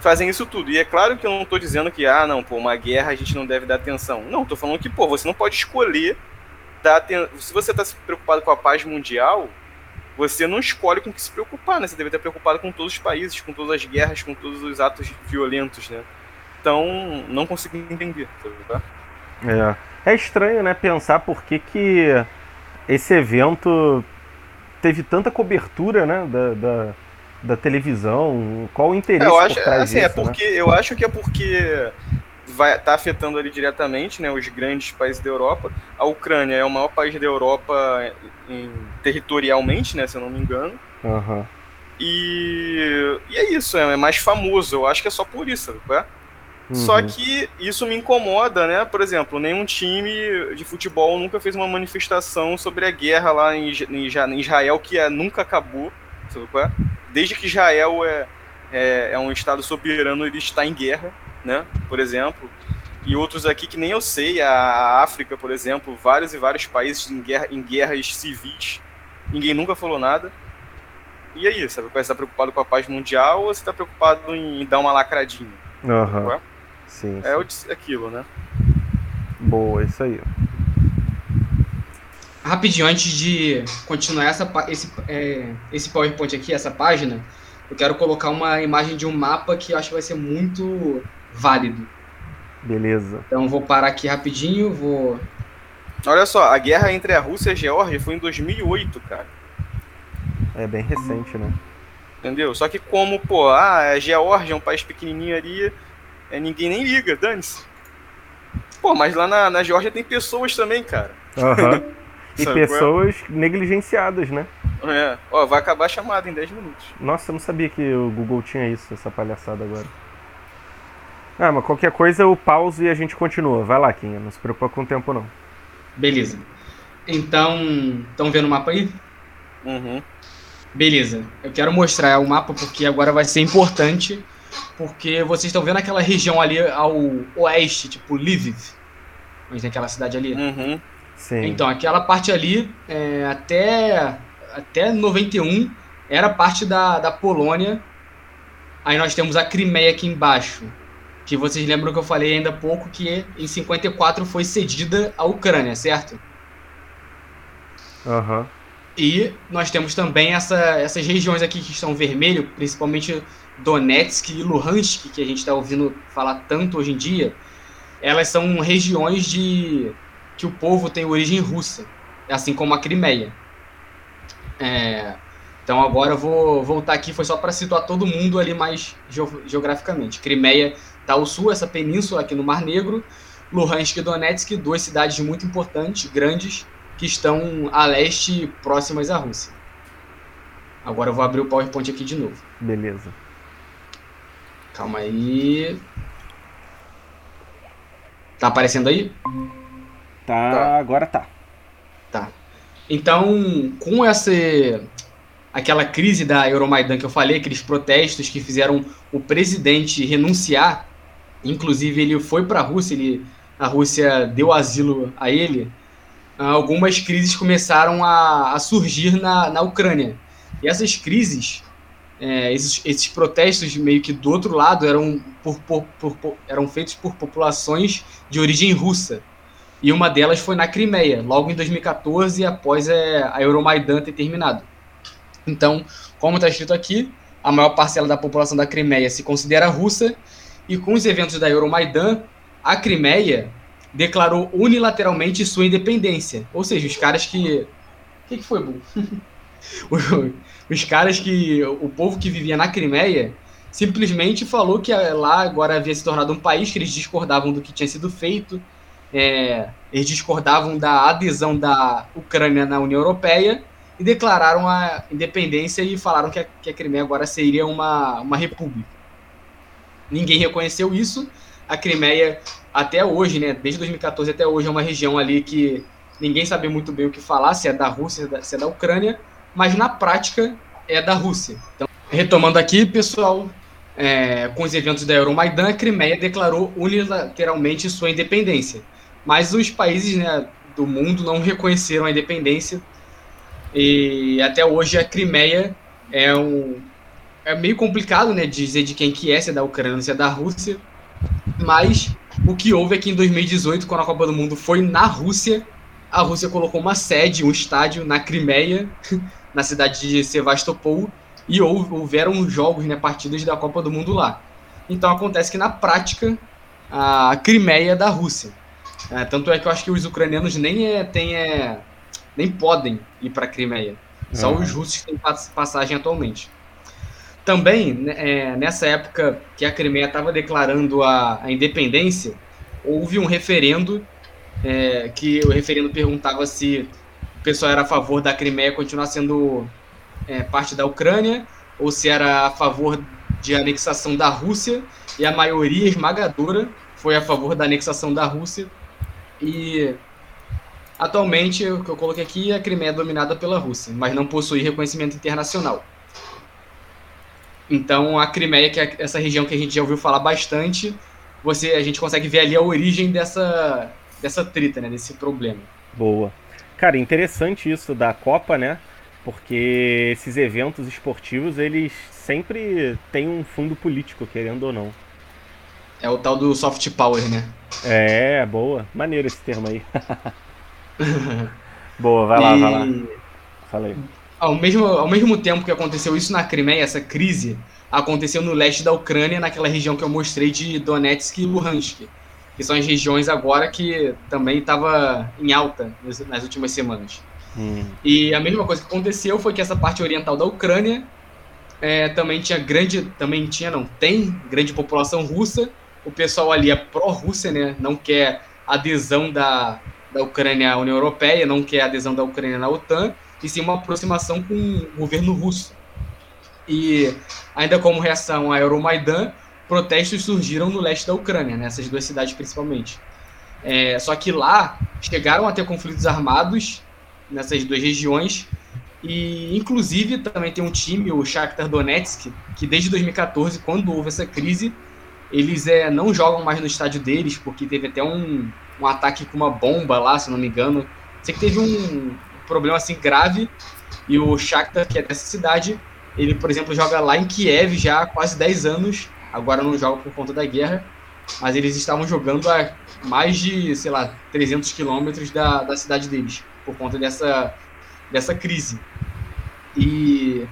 fazem isso tudo. E é claro que eu não estou dizendo que, ah, não, pô, uma guerra a gente não deve dar atenção. Não, estou falando que, pô, você não pode escolher dar atenção. Se você está se preocupado com a paz mundial, você não escolhe com o que se preocupar, né? Você deve estar preocupado com todos os países, com todas as guerras, com todos os atos violentos, né? Então, não consigo entender, tá? É. é estranho, né, pensar por que, que esse evento teve tanta cobertura, né, da, da, da televisão. Qual o interesse eu acho, por trás assim, é disso, é porque, né? Eu acho que é porque vai tá afetando ali diretamente, né, os grandes países da Europa. A Ucrânia é o maior país da Europa em, territorialmente, né, se eu não me engano. Uhum. E, e é isso, é, é mais famoso. Eu acho que é só por isso, é? Uhum. Só que isso me incomoda, né? Por exemplo, nenhum time de futebol nunca fez uma manifestação sobre a guerra lá em, Israel, que é, nunca acabou. Sabe qual é? Desde que Israel é, é, é um Estado soberano, ele está em guerra né? Por exemplo, e outros aqui que nem eu sei, a África, por exemplo, vários e vários países em, guerra, em guerras civis, ninguém nunca falou nada. E aí, sabe? Você está preocupado com a paz mundial ou você está preocupado em dar uma lacradinha? Uhum. É? Sim, é sim. aquilo, né? Boa, isso aí. Rapidinho, antes de continuar essa, esse, é, esse PowerPoint aqui, essa página, eu quero colocar uma imagem de um mapa que eu acho que vai ser muito válido. Beleza. Então vou parar aqui rapidinho, vou. Olha só, a guerra entre a Rússia e a Geórgia foi em 2008, cara. É bem recente, né? Entendeu? Só que como, pô, ah, a Geórgia é um país pequenininho ali, é, ninguém nem liga, dane-se. Pô, mas lá na, na Geórgia tem pessoas também, cara. Uhum. e pessoas negligenciadas, né? É. Ó, vai acabar a chamada em 10 minutos. Nossa, eu não sabia que o Google tinha isso, essa palhaçada agora. Ah, mas qualquer coisa eu pauso e a gente continua. Vai lá, Kinha, não se preocupa com o tempo não. Beleza. Então, estão vendo o mapa aí? Uhum. Beleza. Eu quero mostrar o mapa porque agora vai ser importante, porque vocês estão vendo aquela região ali ao oeste, tipo Lviv, onde tem aquela cidade ali. Uhum. Sim. Então, aquela parte ali, é, até, até 91, era parte da, da Polônia. Aí nós temos a Crimeia aqui embaixo, que vocês lembram que eu falei ainda há pouco que em 54 foi cedida à Ucrânia, certo? Aham. Uhum. E nós temos também essa, essas regiões aqui que estão vermelho, principalmente Donetsk e Luhansk, que a gente está ouvindo falar tanto hoje em dia. Elas são regiões de que o povo tem origem russa, assim como a Crimeia. É, então agora eu vou voltar aqui, foi só para situar todo mundo ali mais geograficamente. Crimeia está ao sul, essa península aqui no Mar Negro, Luhansk e Donetsk, duas cidades muito importantes, grandes, que estão a leste próximas à Rússia. Agora eu vou abrir o PowerPoint aqui de novo. Beleza. Calma aí. Tá aparecendo aí? Tá, tá. agora tá. Tá. Então, com essa aquela crise da Euromaidan que eu falei, aqueles protestos que fizeram o presidente renunciar Inclusive, ele foi para a Rússia, ele, a Rússia deu asilo a ele. Algumas crises começaram a, a surgir na, na Ucrânia. E essas crises, é, esses, esses protestos meio que do outro lado eram, por, por, por, eram feitos por populações de origem russa. E uma delas foi na Crimeia, logo em 2014, após é, a Euromaidan ter terminado. Então, como está escrito aqui, a maior parcela da população da Crimeia se considera russa, e com os eventos da Euromaidan, a Crimeia declarou unilateralmente sua independência. Ou seja, os caras que. O que, que foi, Bu? os caras que. O povo que vivia na Crimeia simplesmente falou que lá agora havia se tornado um país que eles discordavam do que tinha sido feito. É, eles discordavam da adesão da Ucrânia na União Europeia e declararam a independência e falaram que a, que a Crimeia agora seria uma, uma república. Ninguém reconheceu isso. A Crimeia até hoje, né, desde 2014 até hoje, é uma região ali que ninguém sabe muito bem o que falar, se é da Rússia, se é da Ucrânia, mas na prática é da Rússia. Então, retomando aqui, pessoal, é, com os eventos da Euromaidan, a Crimeia declarou unilateralmente sua independência. Mas os países né, do mundo não reconheceram a independência. E até hoje a Crimeia é um. É meio complicado né, dizer de quem que é, se é da Ucrânia se é da Rússia. Mas o que houve é que em 2018, quando a Copa do Mundo foi na Rússia, a Rússia colocou uma sede, um estádio na Crimeia, na cidade de Sevastopol, e houveram jogos, né, partidas da Copa do Mundo lá. Então acontece que na prática a Crimeia é da Rússia. É, tanto é que eu acho que os ucranianos nem é, tem, é, nem podem ir para a Crimeia. Só uhum. os russos têm passagem atualmente. Também, né, é, nessa época que a Crimeia estava declarando a, a, independência, houve um referendo é, que o referendo perguntava se pessoal era a favor da Crimeia continuar sendo é, parte da Ucrânia ou se era a favor de anexação da Rússia e a maioria esmagadora foi a favor da anexação da Rússia e atualmente o que eu coloquei aqui a Crimeia é dominada pela Rússia, mas não possui reconhecimento internacional. Então a Crimeia, que é essa região que a gente já ouviu falar bastante, você a gente consegue ver ali a origem dessa dessa treta, né, desse problema. Boa. Cara, interessante isso da Copa, né? Porque esses eventos esportivos, eles sempre têm um fundo político, querendo ou não. É o tal do soft power, né? É, boa. Maneiro esse termo aí. boa, vai lá, e... vai lá. Falei ao mesmo, ao mesmo tempo que aconteceu isso na Crimeia, essa crise, aconteceu no leste da Ucrânia, naquela região que eu mostrei de Donetsk e Luhansk, que são as regiões agora que também estava em alta nas últimas semanas. Hum. E a mesma coisa que aconteceu foi que essa parte oriental da Ucrânia é, também tinha grande, também tinha, não tem grande população russa. O pessoal ali é pró-Rússia, né? Não quer adesão da, da Ucrânia à União Europeia, não quer adesão da Ucrânia na OTAN e sim uma aproximação com o governo russo. E ainda como reação à Euromaidan, protestos surgiram no leste da Ucrânia, nessas duas cidades principalmente. É, só que lá chegaram a ter conflitos armados nessas duas regiões e inclusive também tem um time, o Shakhtar Donetsk, que desde 2014, quando houve essa crise, eles é, não jogam mais no estádio deles, porque teve até um, um ataque com uma bomba lá, se não me engano. Sei que teve um, problema assim grave. E o Shakhtar, que é dessa cidade, ele, por exemplo, joga lá em Kiev já há quase 10 anos. Agora não joga por conta da guerra. Mas eles estavam jogando a mais de, sei lá, 300 quilômetros da, da cidade deles. Por conta dessa, dessa crise. E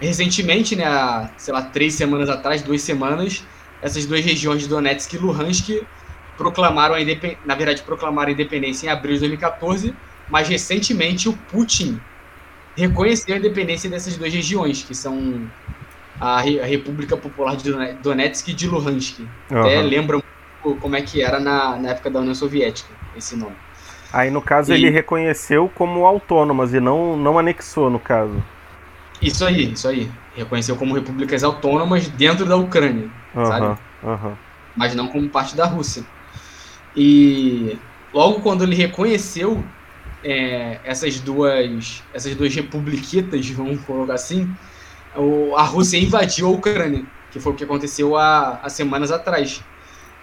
recentemente, né, sei lá, três semanas atrás, duas semanas, essas duas regiões de Donetsk e Luhansk proclamaram a independência, na verdade, proclamaram a independência em abril de 2014 mas recentemente o Putin reconheceu a independência dessas duas regiões, que são a, República Popular de Donetsk e de Luhansk. Uhum. Até lembra como é que era na, na época da União Soviética, esse nome. Aí, no caso, e... ele reconheceu como autônomas e não, não anexou, no caso. Isso aí, isso aí. Reconheceu como repúblicas autônomas dentro da Ucrânia, uhum, sabe? Uhum. Mas não como parte da Rússia. E logo quando ele reconheceu é, essas duas essas duas republiquitas, vamos colocar assim, a Rússia invadiu a Ucrânia, que foi o que aconteceu há, há semanas atrás.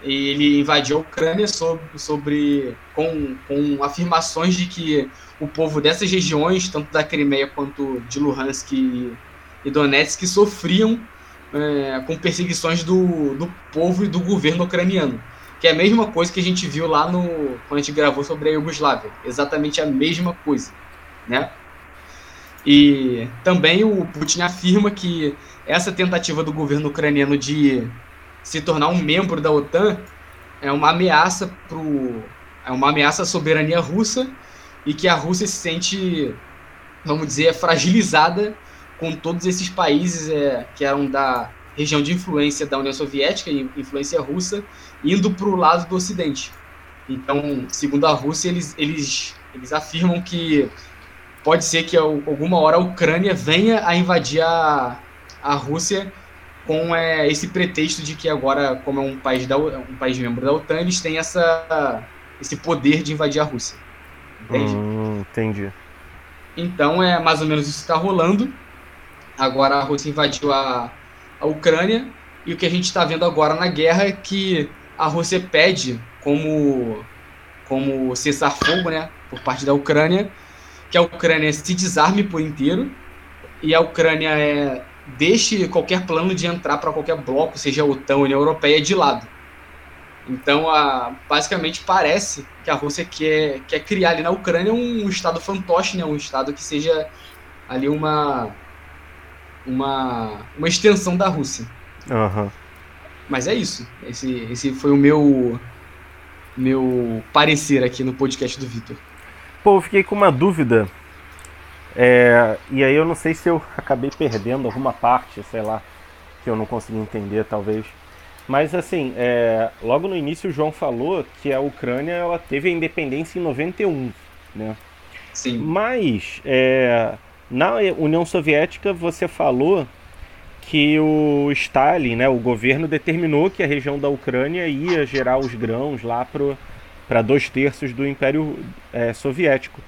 ele invadiu a Ucrânia sobre, sobre com, com afirmações de que o povo dessas regiões, tanto da Crimeia quanto de Luhansk e, e Donetsk, sofriam é, com perseguições do, do povo e do governo ucraniano. Que é a mesma coisa que a gente viu lá no quando a gente gravou sobre a Iugoslávia. Exatamente a mesma coisa. Né? E também o Putin afirma que essa tentativa do governo ucraniano de se tornar um membro da OTAN é uma ameaça pro, é uma ameaça à soberania russa e que a Rússia se sente, vamos dizer, fragilizada com todos esses países é, que eram da região de influência da União Soviética e influência russa indo para o lado do Ocidente. Então, segundo a Rússia, eles, eles, eles afirmam que pode ser que alguma hora a Ucrânia venha a invadir a, a Rússia com é, esse pretexto de que agora, como é um país, da, um país membro da OTAN, eles têm essa, esse poder de invadir a Rússia. Entende? Hum, entendi. Então é mais ou menos isso que está rolando. Agora a Rússia invadiu a, a Ucrânia e o que a gente está vendo agora na guerra é que a Rússia pede como como cessar-fogo, né, por parte da Ucrânia, que a Ucrânia se desarme por inteiro e a Ucrânia é, deixe qualquer plano de entrar para qualquer bloco, seja a OTAN ou a União Europeia, de lado. Então, a, basicamente, parece que a Rússia quer, quer criar ali na Ucrânia um, um estado fantoche, né? um estado que seja ali uma, uma, uma extensão da Rússia. Uhum. Mas é isso. Esse, esse foi o meu, meu parecer aqui no podcast do Vitor. Pô, eu fiquei com uma dúvida. É, e aí eu não sei se eu acabei perdendo alguma parte, sei lá, que eu não consegui entender, talvez. Mas assim, é, logo no início o João falou que a Ucrânia ela teve a independência em 91, né? Sim. Mas é, na União Soviética você falou que o Stalin, né, o governo determinou que a região da Ucrânia ia gerar os grãos lá pro para dois terços do Império é, Soviético.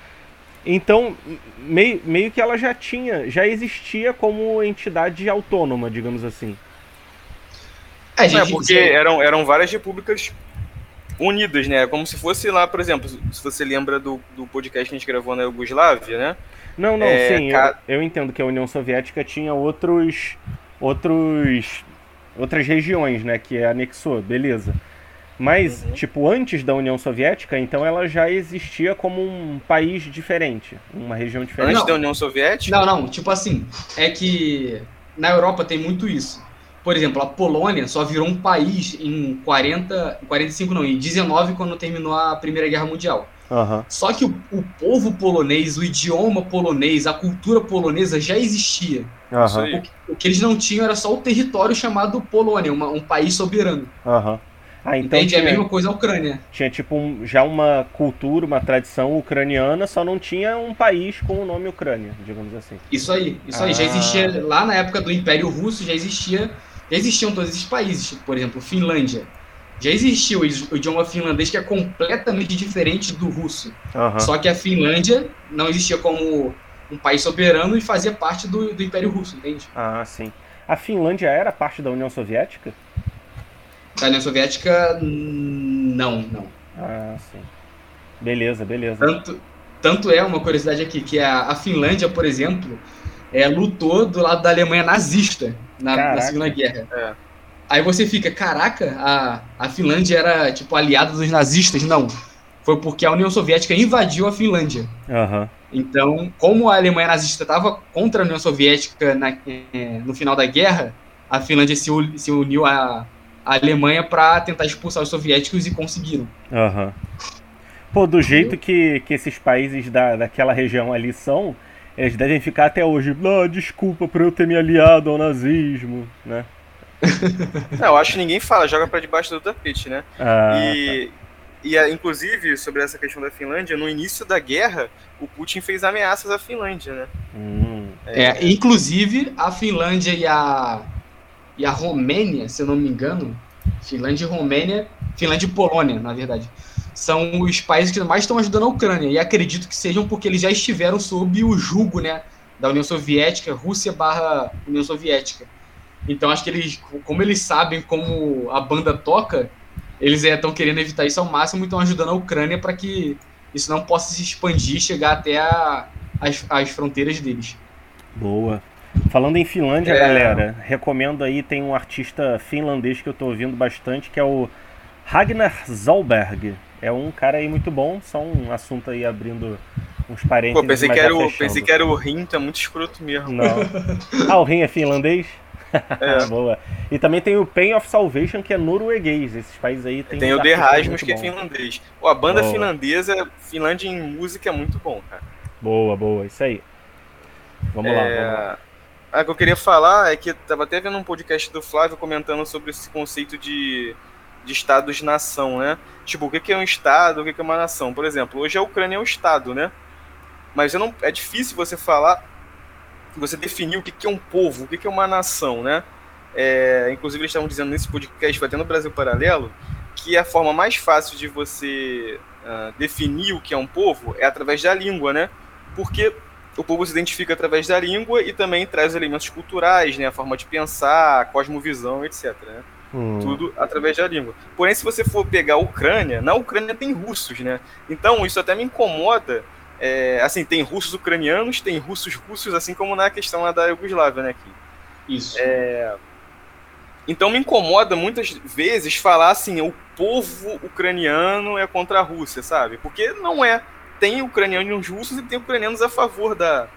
Então, meio, meio que ela já tinha, já existia como entidade autônoma, digamos assim. É, gente, é porque eram, eram várias repúblicas unidas, né? Como se fosse lá, por exemplo, se você lembra do, do podcast que a gente gravou na Yugoslávia, né? Não, não, é, sim, ca... eu, eu entendo que a União Soviética tinha outros, outros, outras regiões, né, que anexou, beleza. Mas, uhum. tipo, antes da União Soviética, então ela já existia como um país diferente, uma região diferente. Antes da União Soviética? Não, não, tipo assim, é que na Europa tem muito isso. Por exemplo, a Polônia só virou um país em 40, 45 não, em 19 quando terminou a Primeira Guerra Mundial. Uhum. Só que o, o, povo polonês, o idioma polonês, a cultura polonesa já existia. Uhum. O, o, que eles não tinham era só o território chamado Polônia, uma, um país soberano. Uhum. Ah, então Entende? Tinha, é a mesma coisa a Ucrânia. Tinha tipo um, já uma cultura, uma tradição ucraniana, só não tinha um país com o nome Ucrânia, digamos assim. Isso aí, isso ah. aí. Já ah. existia, lá na época do Império Russo, já existia, já existiam todos esses países. Por exemplo, Finlândia. Já existia o, o idioma finlandês que é completamente diferente do russo. Uhum. Só que a Finlândia não existia como um país soberano e fazia parte do, do Império Russo, entende? Ah, sim. A Finlândia era parte da União Soviética? Da União Soviética, não, não. Ah, sim. Beleza, beleza. Tanto, tanto é uma curiosidade aqui que a, a Finlândia, por exemplo, é, lutou do lado da Alemanha nazista na, na Segunda Guerra. É. Aí você fica, caraca, a, a Finlândia era tipo aliada dos nazistas? Não. Foi porque a União Soviética invadiu a Finlândia. Uhum. Então, como a Alemanha nazista estava contra a União Soviética na, é, no final da guerra, a Finlândia se, se uniu a, a Alemanha para tentar expulsar os soviéticos e conseguiram. Uhum. Pô, do jeito que, que esses países da, daquela região ali são, eles devem ficar até hoje. Ah, desculpa por eu ter me aliado ao nazismo, né? Não, eu acho que ninguém fala, joga para debaixo do tapete, né? Ah, e, tá. e, inclusive, sobre essa questão da Finlândia, no início da guerra, o Putin fez ameaças à Finlândia, né? Hum. É, é, inclusive, a Finlândia e a e a Romênia, se eu não me engano, Finlândia e Romênia, Finlândia e Polônia, na verdade, são os países que mais estão ajudando a Ucrânia. E acredito que sejam porque eles já estiveram sob o jugo, né, da União Soviética, Rússia barra União Soviética. Então acho que eles, como eles sabem como a banda toca, eles estão é, querendo evitar isso ao máximo e estão ajudando a Ucrânia para que isso não possa se expandir chegar até a, as, as fronteiras deles. Boa. Falando em Finlândia, é... galera, recomendo aí, tem um artista finlandês que eu estou ouvindo bastante, que é o Ragnar Zolberg. É um cara aí muito bom, só um assunto aí abrindo uns parênteses. Pô, pensei, que era, o, pensei que era o Rim, tá muito escroto mesmo. Não. Ah, o Rim é finlandês? É. Boa. E também tem o Pain of Salvation, que é norueguês. Esses países aí tem. Tem o The Rasmus, que é finlandês. Pô, a banda boa. finlandesa, Finlândia em música é muito bom, cara. Boa, boa, isso aí. Vamos, é... lá, vamos lá. Ah, o que eu queria falar é que tava até vendo um podcast do Flávio comentando sobre esse conceito de, de estados-nação, né? Tipo, o que é um estado, o que é uma nação? Por exemplo, hoje a Ucrânia é um estado, né? Mas não, é difícil você falar você definir o que, é um povo, o que, que é uma nação, né? É, inclusive, eles estavam dizendo nesse podcast, vai ter no Brasil Paralelo, que a forma mais fácil de você uh, definir o que é um povo é através da língua, né? Porque o povo se identifica através da língua e também traz elementos culturais, né? A forma de pensar, a cosmovisão, etc. Né? Hum. Tudo através da língua. Porém, se você for pegar a Ucrânia, na Ucrânia tem russos, né? Então, isso até me incomoda é, assim, tem russos ucranianos, tem russos russos, assim como na questão lá da Iugoslávia, né? Aqui. Isso. É, então me incomoda muitas vezes falar assim, o povo ucraniano é contra a Rússia, sabe? Porque não é. Tem ucranianos russos e tem ucranianos a favor da,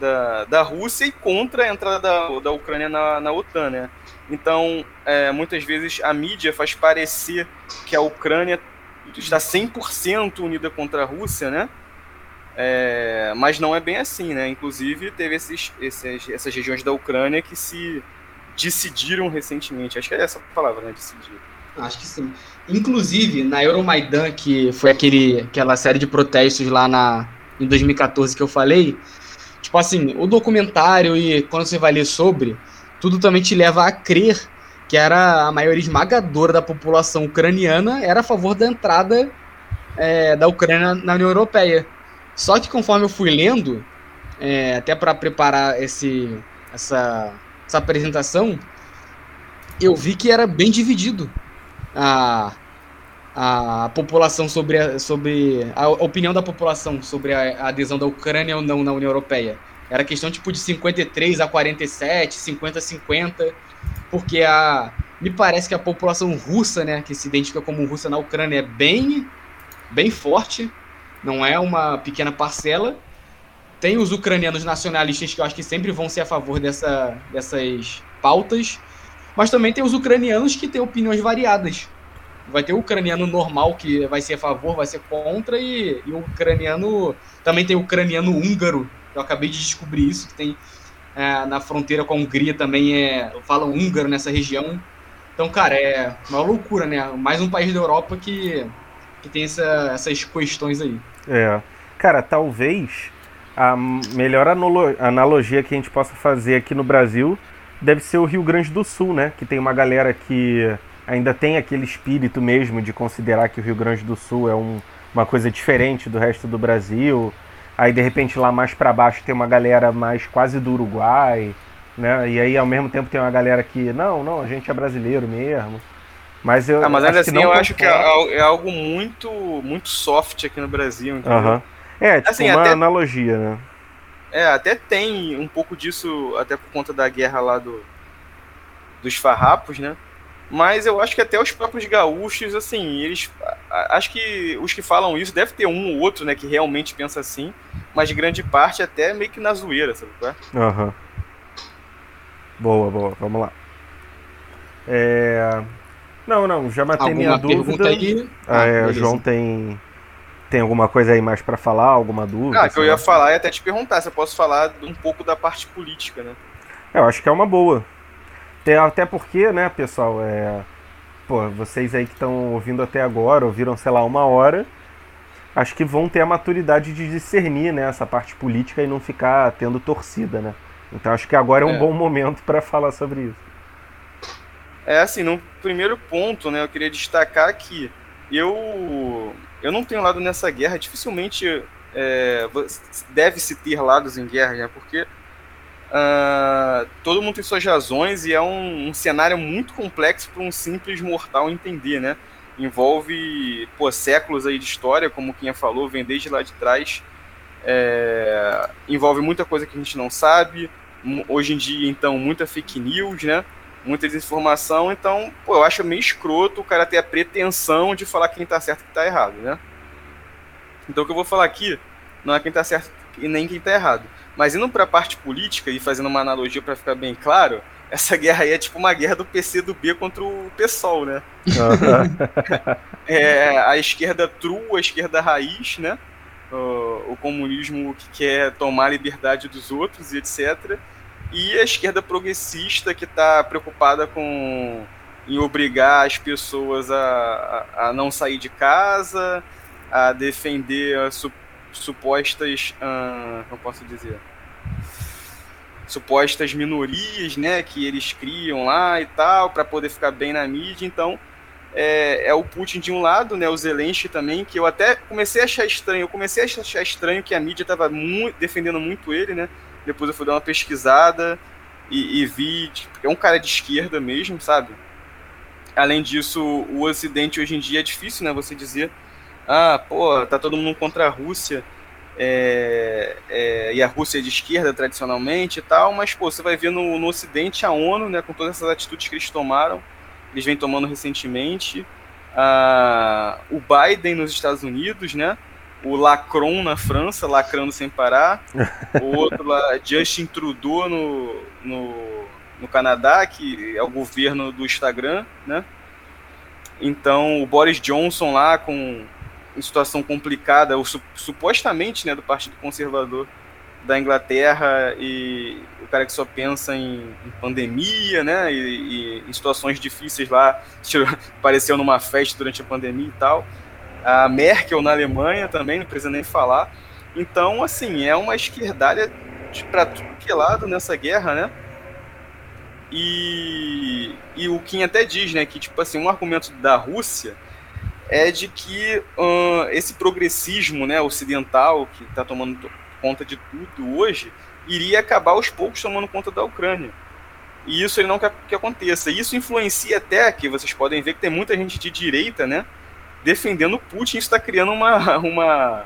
da, da Rússia e contra a entrada da, da Ucrânia na, na OTAN, né? Então, é, muitas vezes a mídia faz parecer que a Ucrânia está 100% unida contra a Rússia, né? É, mas não é bem assim, né? Inclusive, teve esses, esses, essas regiões da Ucrânia que se decidiram recentemente. Acho que é essa a palavra, né? Decidir. Acho que sim. Inclusive, na Euromaidan, que foi aquele, aquela série de protestos lá na, em 2014 que eu falei, tipo assim, o documentário e quando você vai ler sobre, tudo também te leva a crer que era a maioria esmagadora da população ucraniana era a favor da entrada é, da Ucrânia na União Europeia. Só que conforme eu fui lendo, é, até para preparar esse, essa, essa apresentação, eu vi que era bem dividido a, a população sobre a, sobre a opinião da população sobre a, adesão da Ucrânia ou não na União Europeia. Era questão tipo de 53 a 47, 50 a 50, porque a me parece que a população russa, né, que se identifica como russa na Ucrânia é bem bem forte não é uma pequena parcela. Tem os ucranianos nacionalistas que eu acho que sempre vão ser a favor dessa, dessas pautas, mas também tem os ucranianos que têm opiniões variadas. Vai ter o ucraniano normal que vai ser a favor, vai ser contra, e, e o ucraniano. Também tem o ucraniano húngaro, eu acabei de descobrir isso, que tem é, na fronteira com a Hungria também é, falam húngaro nessa região. Então, cara, é uma loucura, né? Mais um país da Europa que, que tem essa, essas questões aí. É. Cara, talvez a melhor analogia que a gente possa fazer aqui no Brasil deve ser o Rio Grande do Sul, né? Que tem uma galera que ainda tem aquele espírito mesmo de considerar que o Rio Grande do Sul é um, uma coisa diferente do resto do Brasil. Aí de repente lá mais para baixo tem uma galera mais quase do Uruguai, né? E aí ao mesmo tempo tem uma galera que não, não, a gente é brasileiro mesmo. Mas eu ah, mas ainda assim eu acho que é, é, algo muito muito soft aqui no Brasil, entendeu? É, tipo assim, uma até, analogia, né? É, até tem um pouco disso, até por conta da guerra lá do, dos farrapos, né? Mas eu acho que até os próprios gaúchos, assim, eles. Acho que os que falam isso deve ter um ou outro, né, que realmente pensa assim, mas de grande parte até meio que na zoeira, sabe? Aham. Uhum. Boa, boa, vamos lá. É, não, não, já matei alguma minha dúvida. Aí? Ah, ah é, o João tem tem alguma coisa aí mais para falar, alguma dúvida? Ah, que eu ia falar e até te perguntar se eu posso falar um pouco da parte política, né? É, eu acho que é uma boa. Até porque, né, pessoal, é... Pô, vocês aí que estão ouvindo até agora, ouviram, sei lá, uma hora, acho que vão ter a maturidade de discernir, né, essa parte política e não ficar tendo torcida, né? Então acho que agora é um é. bom momento para falar sobre isso. É assim, no primeiro ponto, né, eu queria destacar que eu eu não tenho lado nessa guerra, dificilmente é, deve-se ter lados em guerra, né, porque uh, todo mundo tem suas razões e é um, um cenário muito complexo para um simples mortal entender, né? envolve pô, séculos aí de história, como quem falou, vem desde lá de trás. É, envolve muita coisa que a gente não sabe. Hoje em dia, então, muita fake news, né? Muita desinformação. Então, pô, eu acho meio escroto o cara ter a pretensão de falar quem tá certo e quem tá errado, né? Então, o que eu vou falar aqui não é quem tá certo e nem quem tá errado. Mas indo para a parte política e fazendo uma analogia para ficar bem claro, essa guerra aí é tipo uma guerra do PC do B contra o PSOL, né? Uhum. é, a esquerda true, a esquerda raiz, né? O, o, comunismo que quer tomar a liberdade dos outros e etc. E a esquerda progressista que está preocupada com em obrigar as pessoas a, a, a, não sair de casa, a defender a su, supostas, hum, como posso dizer, supostas minorias, né, que eles criam lá e tal, para poder ficar bem na mídia. Então, é, é, o Putin de um lado, né, o Zelensky também, que eu até comecei a achar estranho. Eu comecei a achar estranho que a mídia estava defendendo muito ele, né? Depois eu fui dar uma pesquisada e, e vi, tipo, é um cara de esquerda mesmo, sabe? Além disso, o Ocidente hoje em dia é difícil, né? Você dizer, ah, pô, tá todo mundo contra a Rússia é, é, e a Rússia é de esquerda tradicionalmente e tal, mas pô, você vai ver no, no Ocidente a ONU, né, com todas essas atitudes que eles tomaram, eles vêm tomando recentemente, o Biden nos Estados Unidos, né, o Lacron na França, lacrando sem parar, o outro lá, Justin Trudeau no, no, no Canadá, que é o governo do Instagram, né, então o Boris Johnson lá com em situação complicada, su supostamente, né, do Partido Conservador da Inglaterra e o cara que só pensa em, em pandemia, né, e, e, em situações difíceis lá, apareceu numa festa durante a pandemia e tal. A Merkel na Alemanha também, não precisa nem falar. Então, assim, é uma esquerdalha para tudo que é lado nessa guerra, né? E, e o Kim até diz, né, que tipo assim, um argumento da Rússia é de que esse progressismo né, ocidental que está tomando conta de tudo hoje iria acabar aos poucos tomando conta da Ucrânia. E isso ele não quer que aconteça. Isso influencia até que vocês podem ver que tem muita gente de direita, né, defendendo Putin. Isso está criando uma, uma,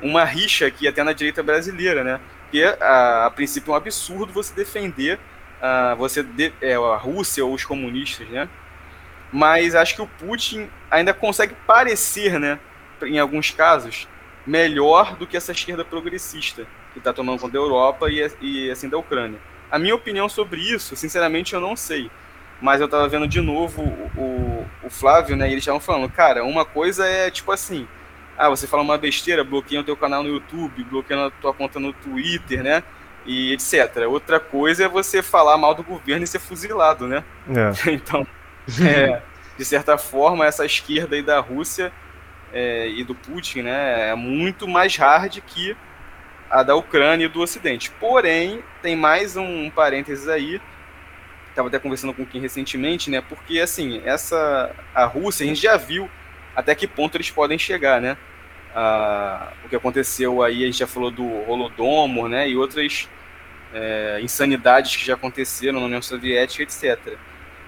uma rixa aqui até na direita brasileira, né? Porque a, a princípio é um absurdo você defender uh, você de, é, a Rússia ou os comunistas, né? mas acho que o Putin ainda consegue parecer, né, em alguns casos, melhor do que essa esquerda progressista que está tomando conta da Europa e, e, assim da Ucrânia. A minha opinião sobre isso, sinceramente, eu não sei. Mas eu estava vendo de novo o, o, Flávio, né? Eles estavam falando, cara, uma coisa é tipo assim, ah, você fala uma besteira, bloqueia o teu canal no YouTube, bloqueia a tua conta no Twitter, né? E etc. Outra coisa é você falar mal do governo e ser fuzilado, né? É. Então, é, de certa forma, essa esquerda aí da Rússia é, e do Putin né, é muito mais hard que a da Ucrânia e do Ocidente. Porém, tem mais um parênteses aí, estava até conversando com quem recentemente, né? Porque assim, essa a Rússia, a gente já viu até que ponto eles podem chegar, né? Ah, o que aconteceu aí, a gente já falou do Holodomor, né? E outras é, insanidades que já aconteceram na União Soviética, etc.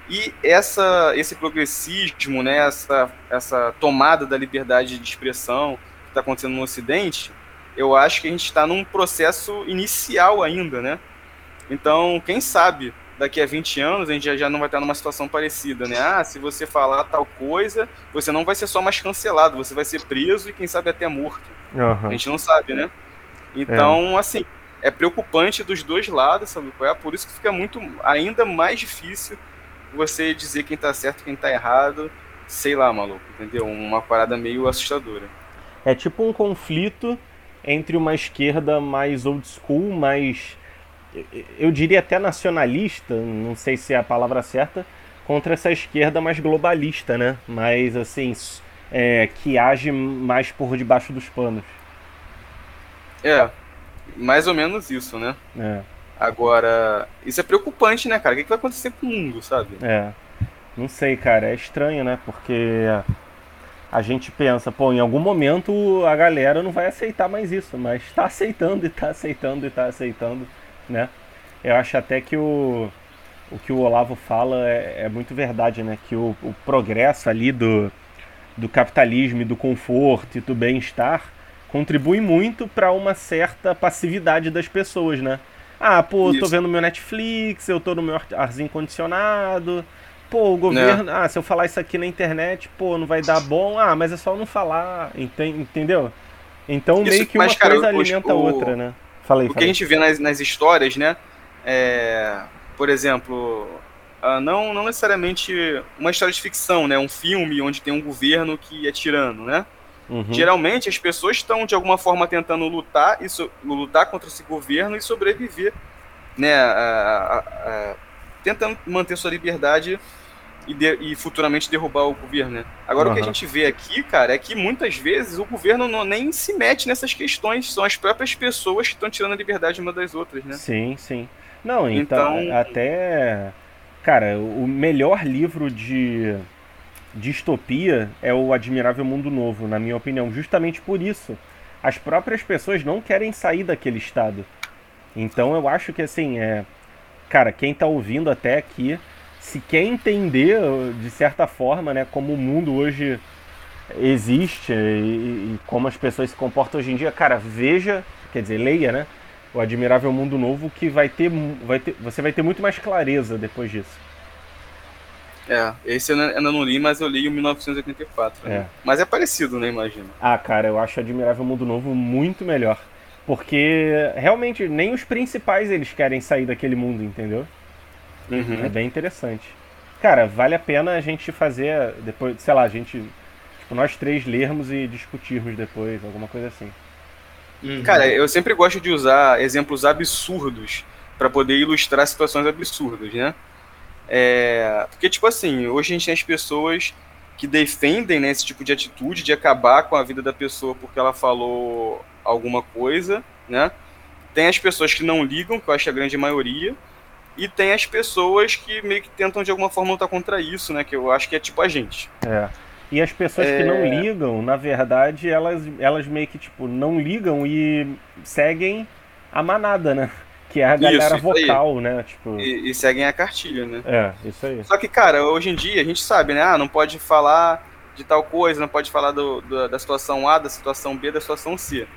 E essa, esse progressismo, né, essa, essa tomada da liberdade de expressão que está acontecendo no Ocidente, eu acho que a gente está num processo inicial ainda, né? Então, quem sabe daqui a 20 anos a gente já, já não vai estar numa situação parecida, né? Ah, se você falar tal coisa, você não vai ser só mais cancelado, você vai ser preso e quem sabe até morto. Uhum. A gente não sabe, né? Então, é. assim, é preocupante dos dois lados, sabe? É por isso que fica muito ainda mais difícil você dizer quem tá certo e quem tá errado, sei lá, maluco, entendeu? Uma parada meio assustadora. É tipo um conflito entre uma esquerda mais old school, mais. Eu diria até nacionalista, não sei se é a palavra certa, contra essa esquerda mais globalista, né? Mais assim, é, que age mais por debaixo dos panos. É, mais ou menos isso, né? É. Agora, isso é preocupante, né, cara? O que, vai acontecer com o mundo, sabe? É. Não sei, cara. É estranho, né? Porque a gente pensa, pô, em algum momento a galera não vai aceitar mais isso, mas tá aceitando e tá aceitando e tá aceitando, né? Eu acho até que o, o que o Olavo fala é, é muito verdade, né? Que o, o progresso ali do, do capitalismo e do conforto e do bem-estar contribui muito para uma certa passividade das pessoas, né? Ah, pô, Isso. tô vendo meu Netflix, eu tô no meu arzinho condicionado. Pô, o governo, é. ah, se eu falar isso aqui na internet, pô, não vai dar bom. Ah, mas é só não falar, entendeu? Então isso, meio que uma cara, coisa alimenta a outra, né? Falei, o que a gente vê nas, nas histórias, né? É, por exemplo, uh, não, não necessariamente uma história de ficção, né? Um filme onde tem um governo que é tirano, né? Uhum. Geralmente as pessoas estão de alguma forma tentando lutar e so, lutar contra esse governo e sobreviver, né? tentando manter sua liberdade e, de, e, futuramente derrubar o governo, né? Agora uhum. o que a gente vê aqui, cara, é que muitas vezes o governo não, nem se mete nessas questões, são as próprias pessoas que estão tirando a liberdade uma das outras, né? Sim, sim. Não, então, então até cara, o melhor livro de distopia é o Admirável Mundo Novo, na minha opinião. Justamente por isso. As próprias pessoas não querem sair daquele estado. Então eu acho que assim, é. Cara, quem tá ouvindo até aqui, se quer entender, de certa forma, né, como o mundo hoje existe e, e como as pessoas se comportam hoje em dia, cara, veja, quer dizer, leia, né? O Admirável Mundo Novo, que vai ter, vai ter. Você vai ter muito mais clareza depois disso. É, esse eu ainda não li, mas eu li o 1984. Né? É. Mas é parecido, né? Imagina. Ah, cara, eu acho Admirável Mundo Novo muito melhor. Porque realmente nem os principais eles querem sair daquele mundo, entendeu? Uhum. É bem interessante. Cara, vale a pena a gente fazer depois, sei lá, a gente. Tipo, nós três lermos e discutirmos depois, alguma coisa assim. Uhum. Cara, eu sempre gosto de usar exemplos absurdos para poder ilustrar situações absurdas, né? É, porque, tipo assim, hoje a gente tem as pessoas que defendem né, esse tipo de atitude de acabar com a vida da pessoa porque ela falou alguma coisa, né? Tem as pessoas que não ligam, que eu acho que é a grande maioria, e tem as pessoas que meio que tentam de alguma forma lutar contra isso, né? Que eu acho que é tipo a gente. É. E as pessoas é... que não é. ligam, na verdade, elas, elas meio que, tipo, não ligam e seguem a manada, né? Que é a galera isso, vocal, né? Tipo... E, e, seguem a cartilha, né? É, isso aí. Só que, cara, hoje em dia a gente sabe, né? Ah, não pode falar de tal coisa, não pode falar do, do, da situação A, da situação B, da situação C.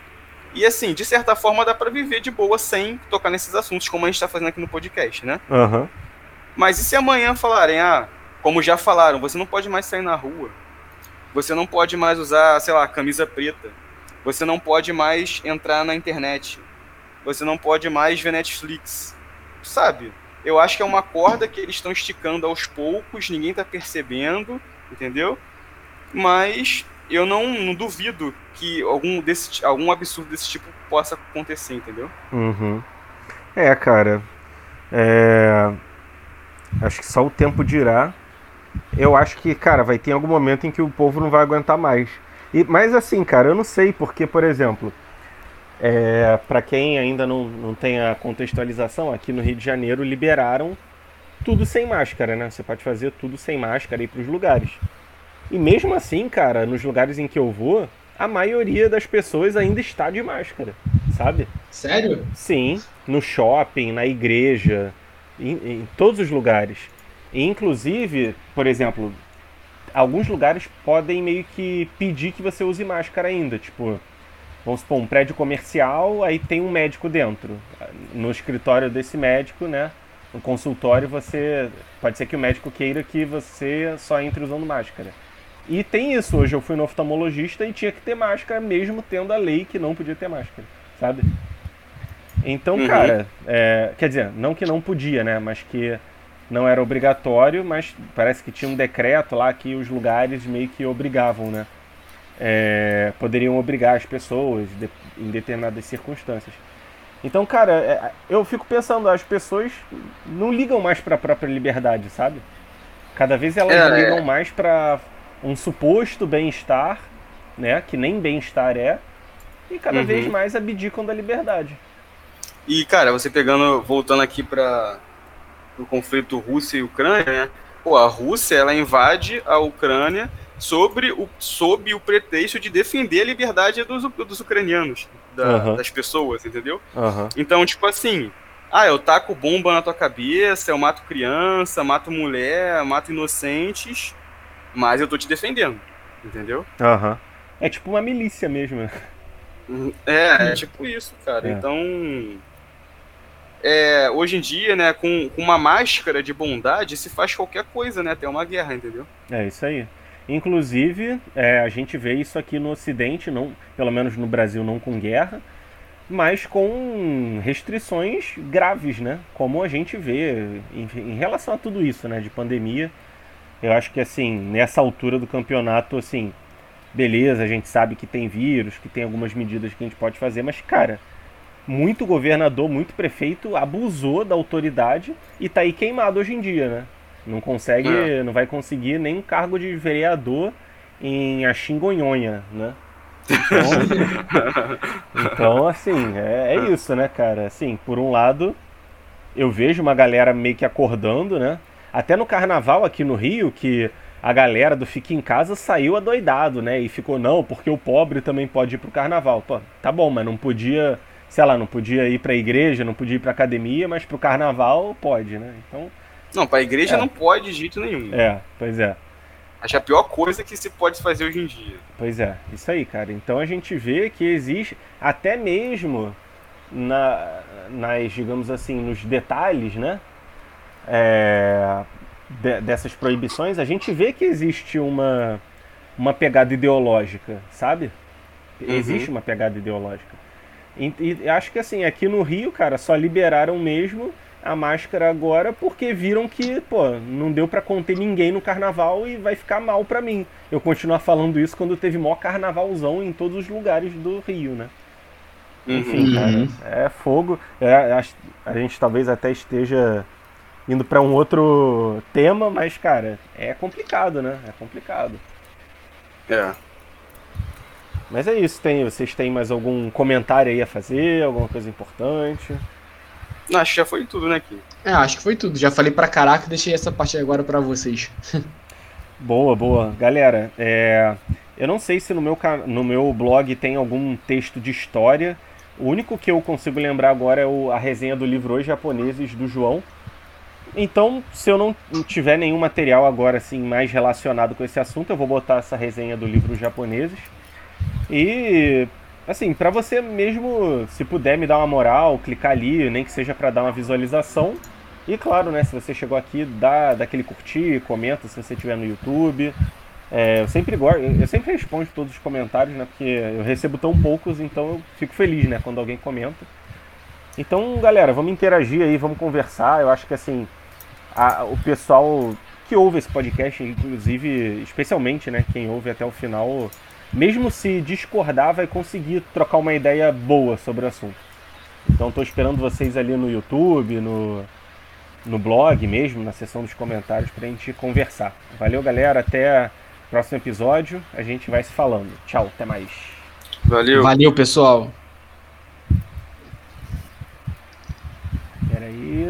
E assim, de certa forma dá para viver de boa sem tocar nesses assuntos, como a gente tá fazendo aqui no podcast, né? Uhum. Mas e se amanhã falarem, ah, como já falaram, você não pode mais sair na rua, você não pode mais usar, sei lá, camisa preta, você não pode mais entrar na internet, você não pode mais ver Netflix. Sabe? Eu acho que é uma corda que eles estão esticando aos poucos, ninguém está percebendo, entendeu? Mas eu não, não, duvido que algum, desse, algum absurdo desse tipo possa acontecer, entendeu? Uhum. É, cara. É... Acho que só o tempo dirá. Eu acho que, cara, vai ter algum momento em que o povo não vai aguentar mais. E, mas assim, cara, eu não sei, porque, por exemplo, é, para quem ainda não, não tem a contextualização, aqui no Rio de Janeiro liberaram tudo sem máscara, né? Você pode fazer tudo sem máscara ir para os lugares. E mesmo assim, cara, nos lugares em que eu vou, a maioria das pessoas ainda está de máscara, sabe? Sério? Sim, no shopping, na igreja, em, em todos os lugares. E, inclusive, por exemplo, alguns lugares podem meio que pedir que você use máscara ainda, tipo vamos supor, um prédio comercial, aí tem um médico dentro. No escritório desse médico, né? No consultório, você. Pode ser que o médico queira que você só entre usando máscara. E tem isso, hoje eu fui no oftalmologista e tinha que ter máscara, mesmo tendo a lei que não podia ter máscara, sabe? Então, uhum. cara, é, quer dizer, não que não podia, né? Mas que não era obrigatório, mas parece que tinha um decreto lá que os lugares meio que obrigavam, né? é, poderiam obrigar as pessoas de, em determinadas circunstâncias. Então, cara, é, eu fico pensando, as pessoas não ligam mais para a própria liberdade, sabe? Cada vez elas é, ligam é. mais para um suposto bem-estar, né? Que nem bem-estar é, e cada uhum. vez mais abdicam da liberdade. E, cara, você pegando, voltando aqui para o conflito Rússia e Ucrânia, né? Pô, a Rússia ela invade a Ucrânia sobre o, sob o pretexto de defender a liberdade dos, dos ucranianos, da, uhum. das pessoas, entendeu? Uhum. Então, tipo assim, ah, eu taco bomba na tua cabeça, eu mato criança, mato mulher, mato inocentes, mas eu tô te defendendo, Entendeu? Aham. Uhum. É tipo uma milícia mesmo. É, é tipo isso, cara. É. Então. É, hoje em dia, né, com, com uma máscara de bondade, se faz qualquer coisa, né? Até uma guerra, entendeu? É isso aí. Inclusive, é, a gente vê isso aqui no Ocidente, não, pelo menos no Brasil, não com guerra, mas com restrições graves, né? Como a gente vê em, em relação a tudo isso, né? De pandemia. Eu acho que, assim, nessa altura do campeonato, assim, beleza, a gente sabe que tem vírus, que tem algumas medidas que a gente pode fazer, mas, cara, muito governador, muito prefeito abusou da autoridade e tá aí queimado hoje em dia, né? Não consegue, é. não vai conseguir nem um cargo de vereador em Axingonhonha, né? Então, então assim, é, é, isso, né, cara? Assim, por um lado, eu vejo uma galera meio que acordando, né? Até no carnaval aqui no Rio, que a galera do Fique em Casa saiu adoidado, né? E ficou, não, porque o pobre também pode ir pro carnaval. Pô, tá bom, mas não podia, sei lá, não podia ir pra igreja, não podia ir pra academia, mas pro carnaval pode, né? Então. Não, pra igreja é. não pode de jeito nenhum. É, pois é. Acho a pior coisa que se pode fazer hoje em dia. Pois é, isso aí, cara. Então a gente vê que existe, até mesmo na, nas, digamos assim, nos detalhes, né? É, de, dessas proibições, a gente vê que existe uma, uma pegada ideológica, sabe? Uhum. Existe uma pegada ideológica. E, e, acho que assim, aqui no Rio, cara, só liberaram mesmo a máscara agora porque viram que, pô, não deu para conter ninguém no carnaval e vai ficar mal para mim. Eu continuar falando isso quando teve maior carnavalzão em todos os lugares do Rio, né? Enfim, uhum. cara, é fogo. É, a, a gente talvez até esteja indo para um outro tema, mas, cara, é complicado, né? É complicado. É. Mas é isso, tem, vocês têm mais algum comentário aí a fazer, alguma coisa importante? Acho que já foi tudo, né, aqui. É, acho que foi tudo. Já falei pra caraca, deixei essa parte agora para vocês. boa, boa. Galera, é... eu não sei se no meu, no meu blog tem algum texto de história. O único que eu consigo lembrar agora é o... a resenha do livro Os Japoneses, do João. Então, se eu não tiver nenhum material agora assim mais relacionado com esse assunto, eu vou botar essa resenha do livro Japoneses. E assim, para você mesmo, se puder me dar uma moral, clicar ali, nem que seja para dar uma visualização. E claro, né, se você chegou aqui, dá daquele curtir, comenta se você estiver no YouTube. É, eu sempre gosto, eu sempre respondo todos os comentários, né, porque eu recebo tão poucos, então eu fico feliz, né, quando alguém comenta. Então, galera, vamos interagir aí, vamos conversar. Eu acho que assim, a, o pessoal que ouve esse podcast, inclusive, especialmente, né, quem ouve até o final, mesmo se discordar, vai conseguir trocar uma ideia boa sobre o assunto. Então estou esperando vocês ali no YouTube, no, no blog mesmo, na seção dos comentários, para a gente conversar. Valeu, galera. Até o próximo episódio. A gente vai se falando. Tchau, até mais. Valeu. Valeu, pessoal. Peraí.